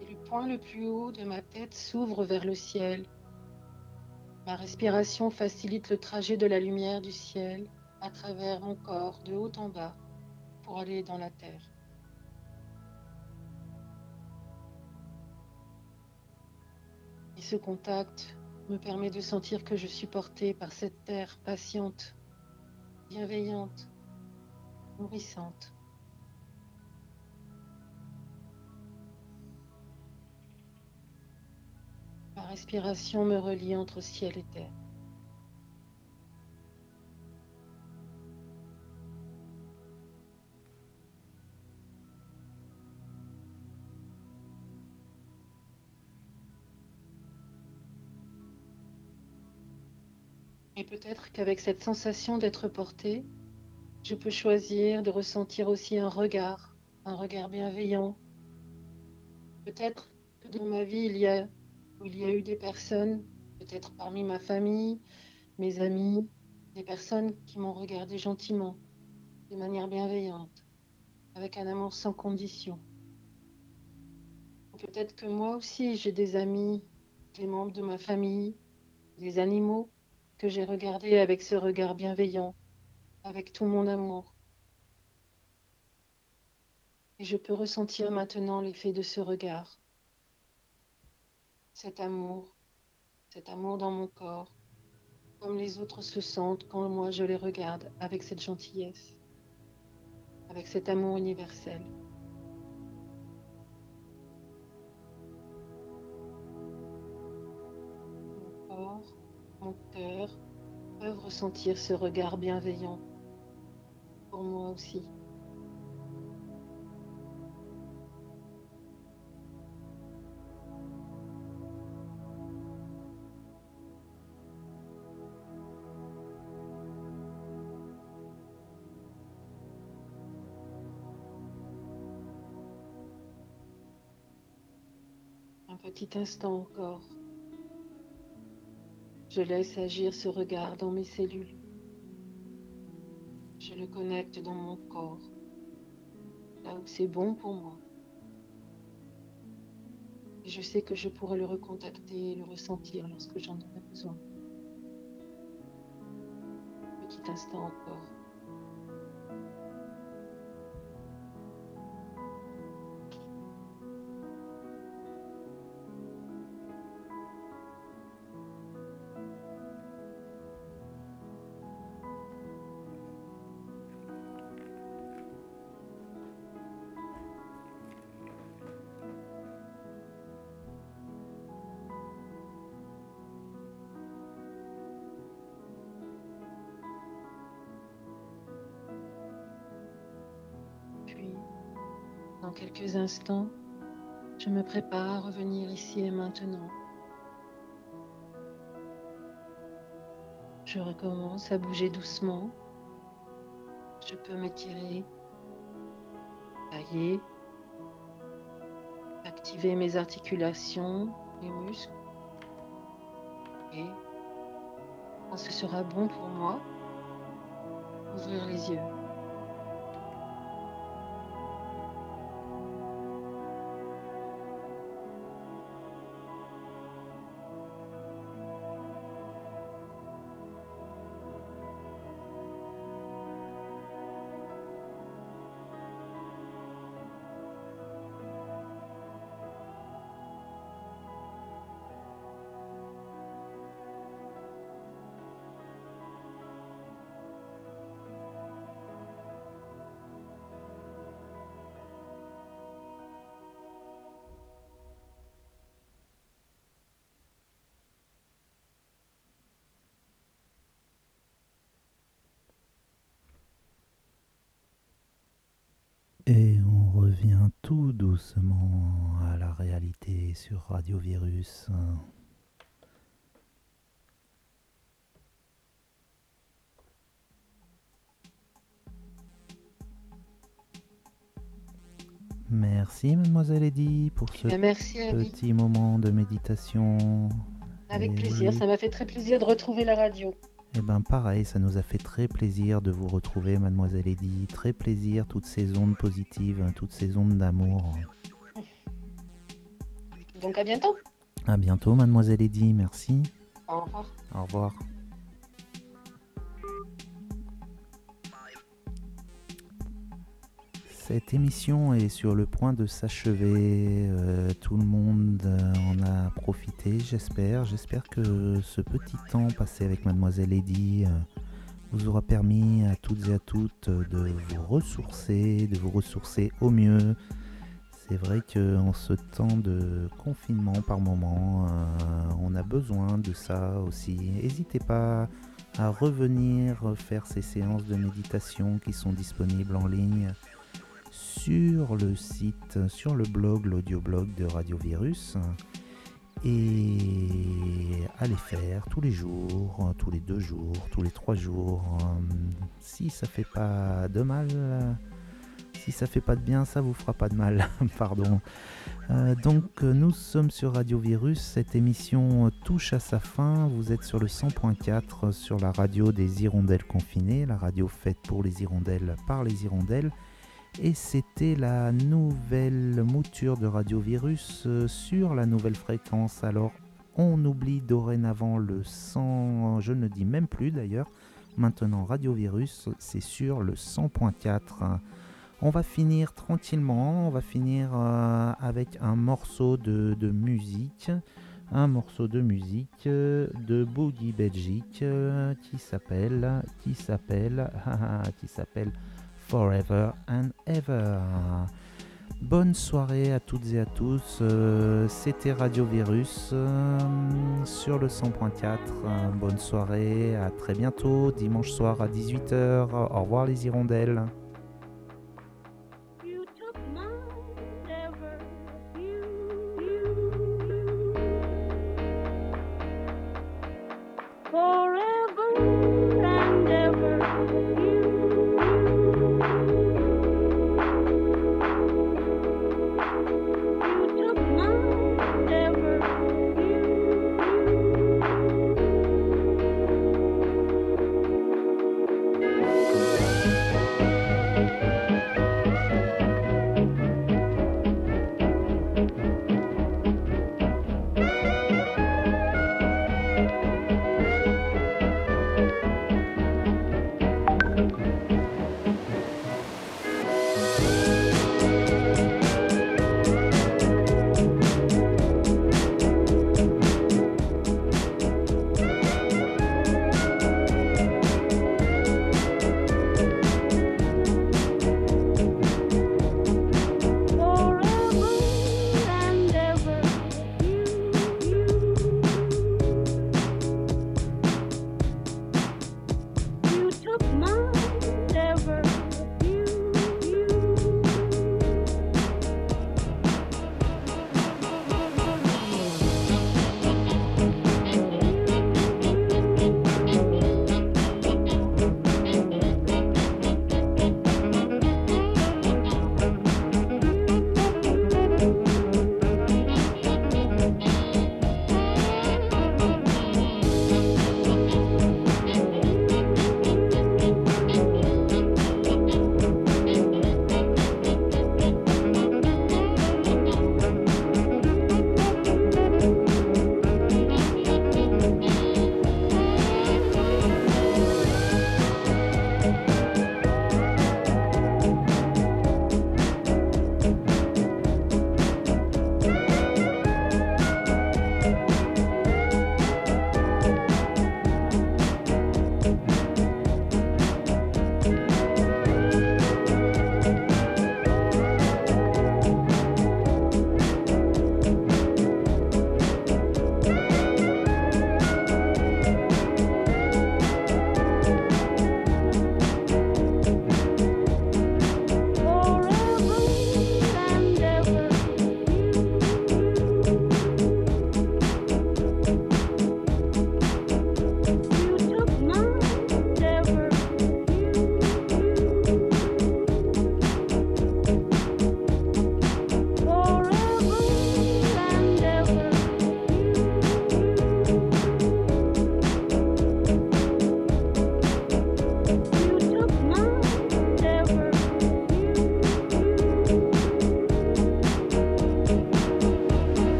Et le point le plus haut de ma tête s'ouvre vers le ciel. Ma respiration facilite le trajet de la lumière du ciel à travers mon corps de haut en bas pour aller dans la terre. Et ce contact me permet de sentir que je suis portée par cette terre patiente, bienveillante, nourrissante. Respiration me relie entre ciel et terre. Et peut-être qu'avec cette sensation d'être portée, je peux choisir de ressentir aussi un regard, un regard bienveillant. Peut-être que dans ma vie, il y a, il y a eu des personnes, peut-être parmi ma famille, mes amis, des personnes qui m'ont regardé gentiment, de manière bienveillante, avec un amour sans condition. Peut-être que moi aussi, j'ai des amis, des membres de ma famille, des animaux que j'ai regardé avec ce regard bienveillant, avec tout mon amour. Et je peux ressentir maintenant l'effet de ce regard, cet amour, cet amour dans mon corps, comme les autres se sentent quand moi je les regarde avec cette gentillesse, avec cet amour universel. Mon corps mon cœur peuvent ressentir ce regard bienveillant pour moi aussi. Petit instant encore. Je laisse agir ce regard dans mes cellules. Je le connecte dans mon corps, là où c'est bon pour moi. Et je sais que je pourrai le recontacter et le ressentir lorsque j'en aurai besoin. Petit instant encore. Instants, je me prépare à revenir ici et maintenant. Je recommence à bouger doucement. Je peux m'étirer, tailler, activer mes articulations, mes muscles. Et quand ce sera bon pour moi, ouvrir les yeux. Et on revient tout doucement à la réalité sur Radio Virus. Merci mademoiselle Eddy pour ce Eh, merci, petit moment de méditation. Avec Et plaisir, ça m'a fait très plaisir de retrouver la radio. Eh ben pareil, ça nous a fait très plaisir de vous retrouver, mademoiselle Eddy. Très plaisir, toutes ces ondes positives, toutes ces ondes d'amour. Donc à bientôt. À bientôt, mademoiselle Eddy, merci. Au revoir. Au revoir. Cette émission est sur le point de s'achever. Euh, tout le monde euh, en a profité, j'espère. J'espère que ce petit temps passé avec Mademoiselle Eddy euh, vous aura permis à toutes et à toutes de vous ressourcer, de vous ressourcer au mieux. C'est vrai qu'en ce temps de confinement par moment, on a besoin de ça aussi. N'hésitez pas à revenir faire ces séances de méditation qui sont disponibles en ligne sur le site, sur le blog, l'audioblog de Radio Virus. Et à les faire tous les jours, tous les deux jours, tous les trois jours. Si ça fait pas de mal, si ça fait pas de bien, ça vous fera pas de mal. Pardon. Euh, donc nous sommes sur Radio Virus. Cette émission touche à sa fin. Vous êtes sur le 100.4 sur la radio des hirondelles confinées, la radio faite pour les hirondelles par les hirondelles et c'était la nouvelle mouture de Radio Virus euh, sur la nouvelle fréquence. Alors on oublie dorénavant le 100, je ne dis même plus d'ailleurs. Maintenant Radio Virus, c'est sur le 100.4. On va finir tranquillement, on va finir euh, avec un morceau de, de, musique, un morceau de musique euh, de Boogie Belgique qui s'appelle, qui s'appelle, qui s'appelle Forever and Ever. Bonne soirée à toutes et à tous. Euh, c'était Radio Virus euh, sur le 100.4. bonne soirée, à très bientôt, dimanche soir à 18h. Au revoir les hirondelles.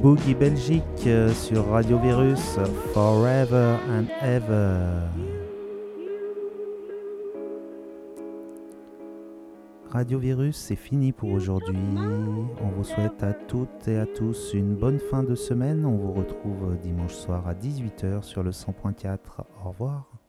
Boogie Belgique euh, sur Radio Virus, Forever and Ever. Radio Virus, c'est fini pour aujourd'hui. On vous souhaite à toutes et à tous une bonne fin de semaine. On vous retrouve dimanche soir à 18h sur le 100.4. Au revoir.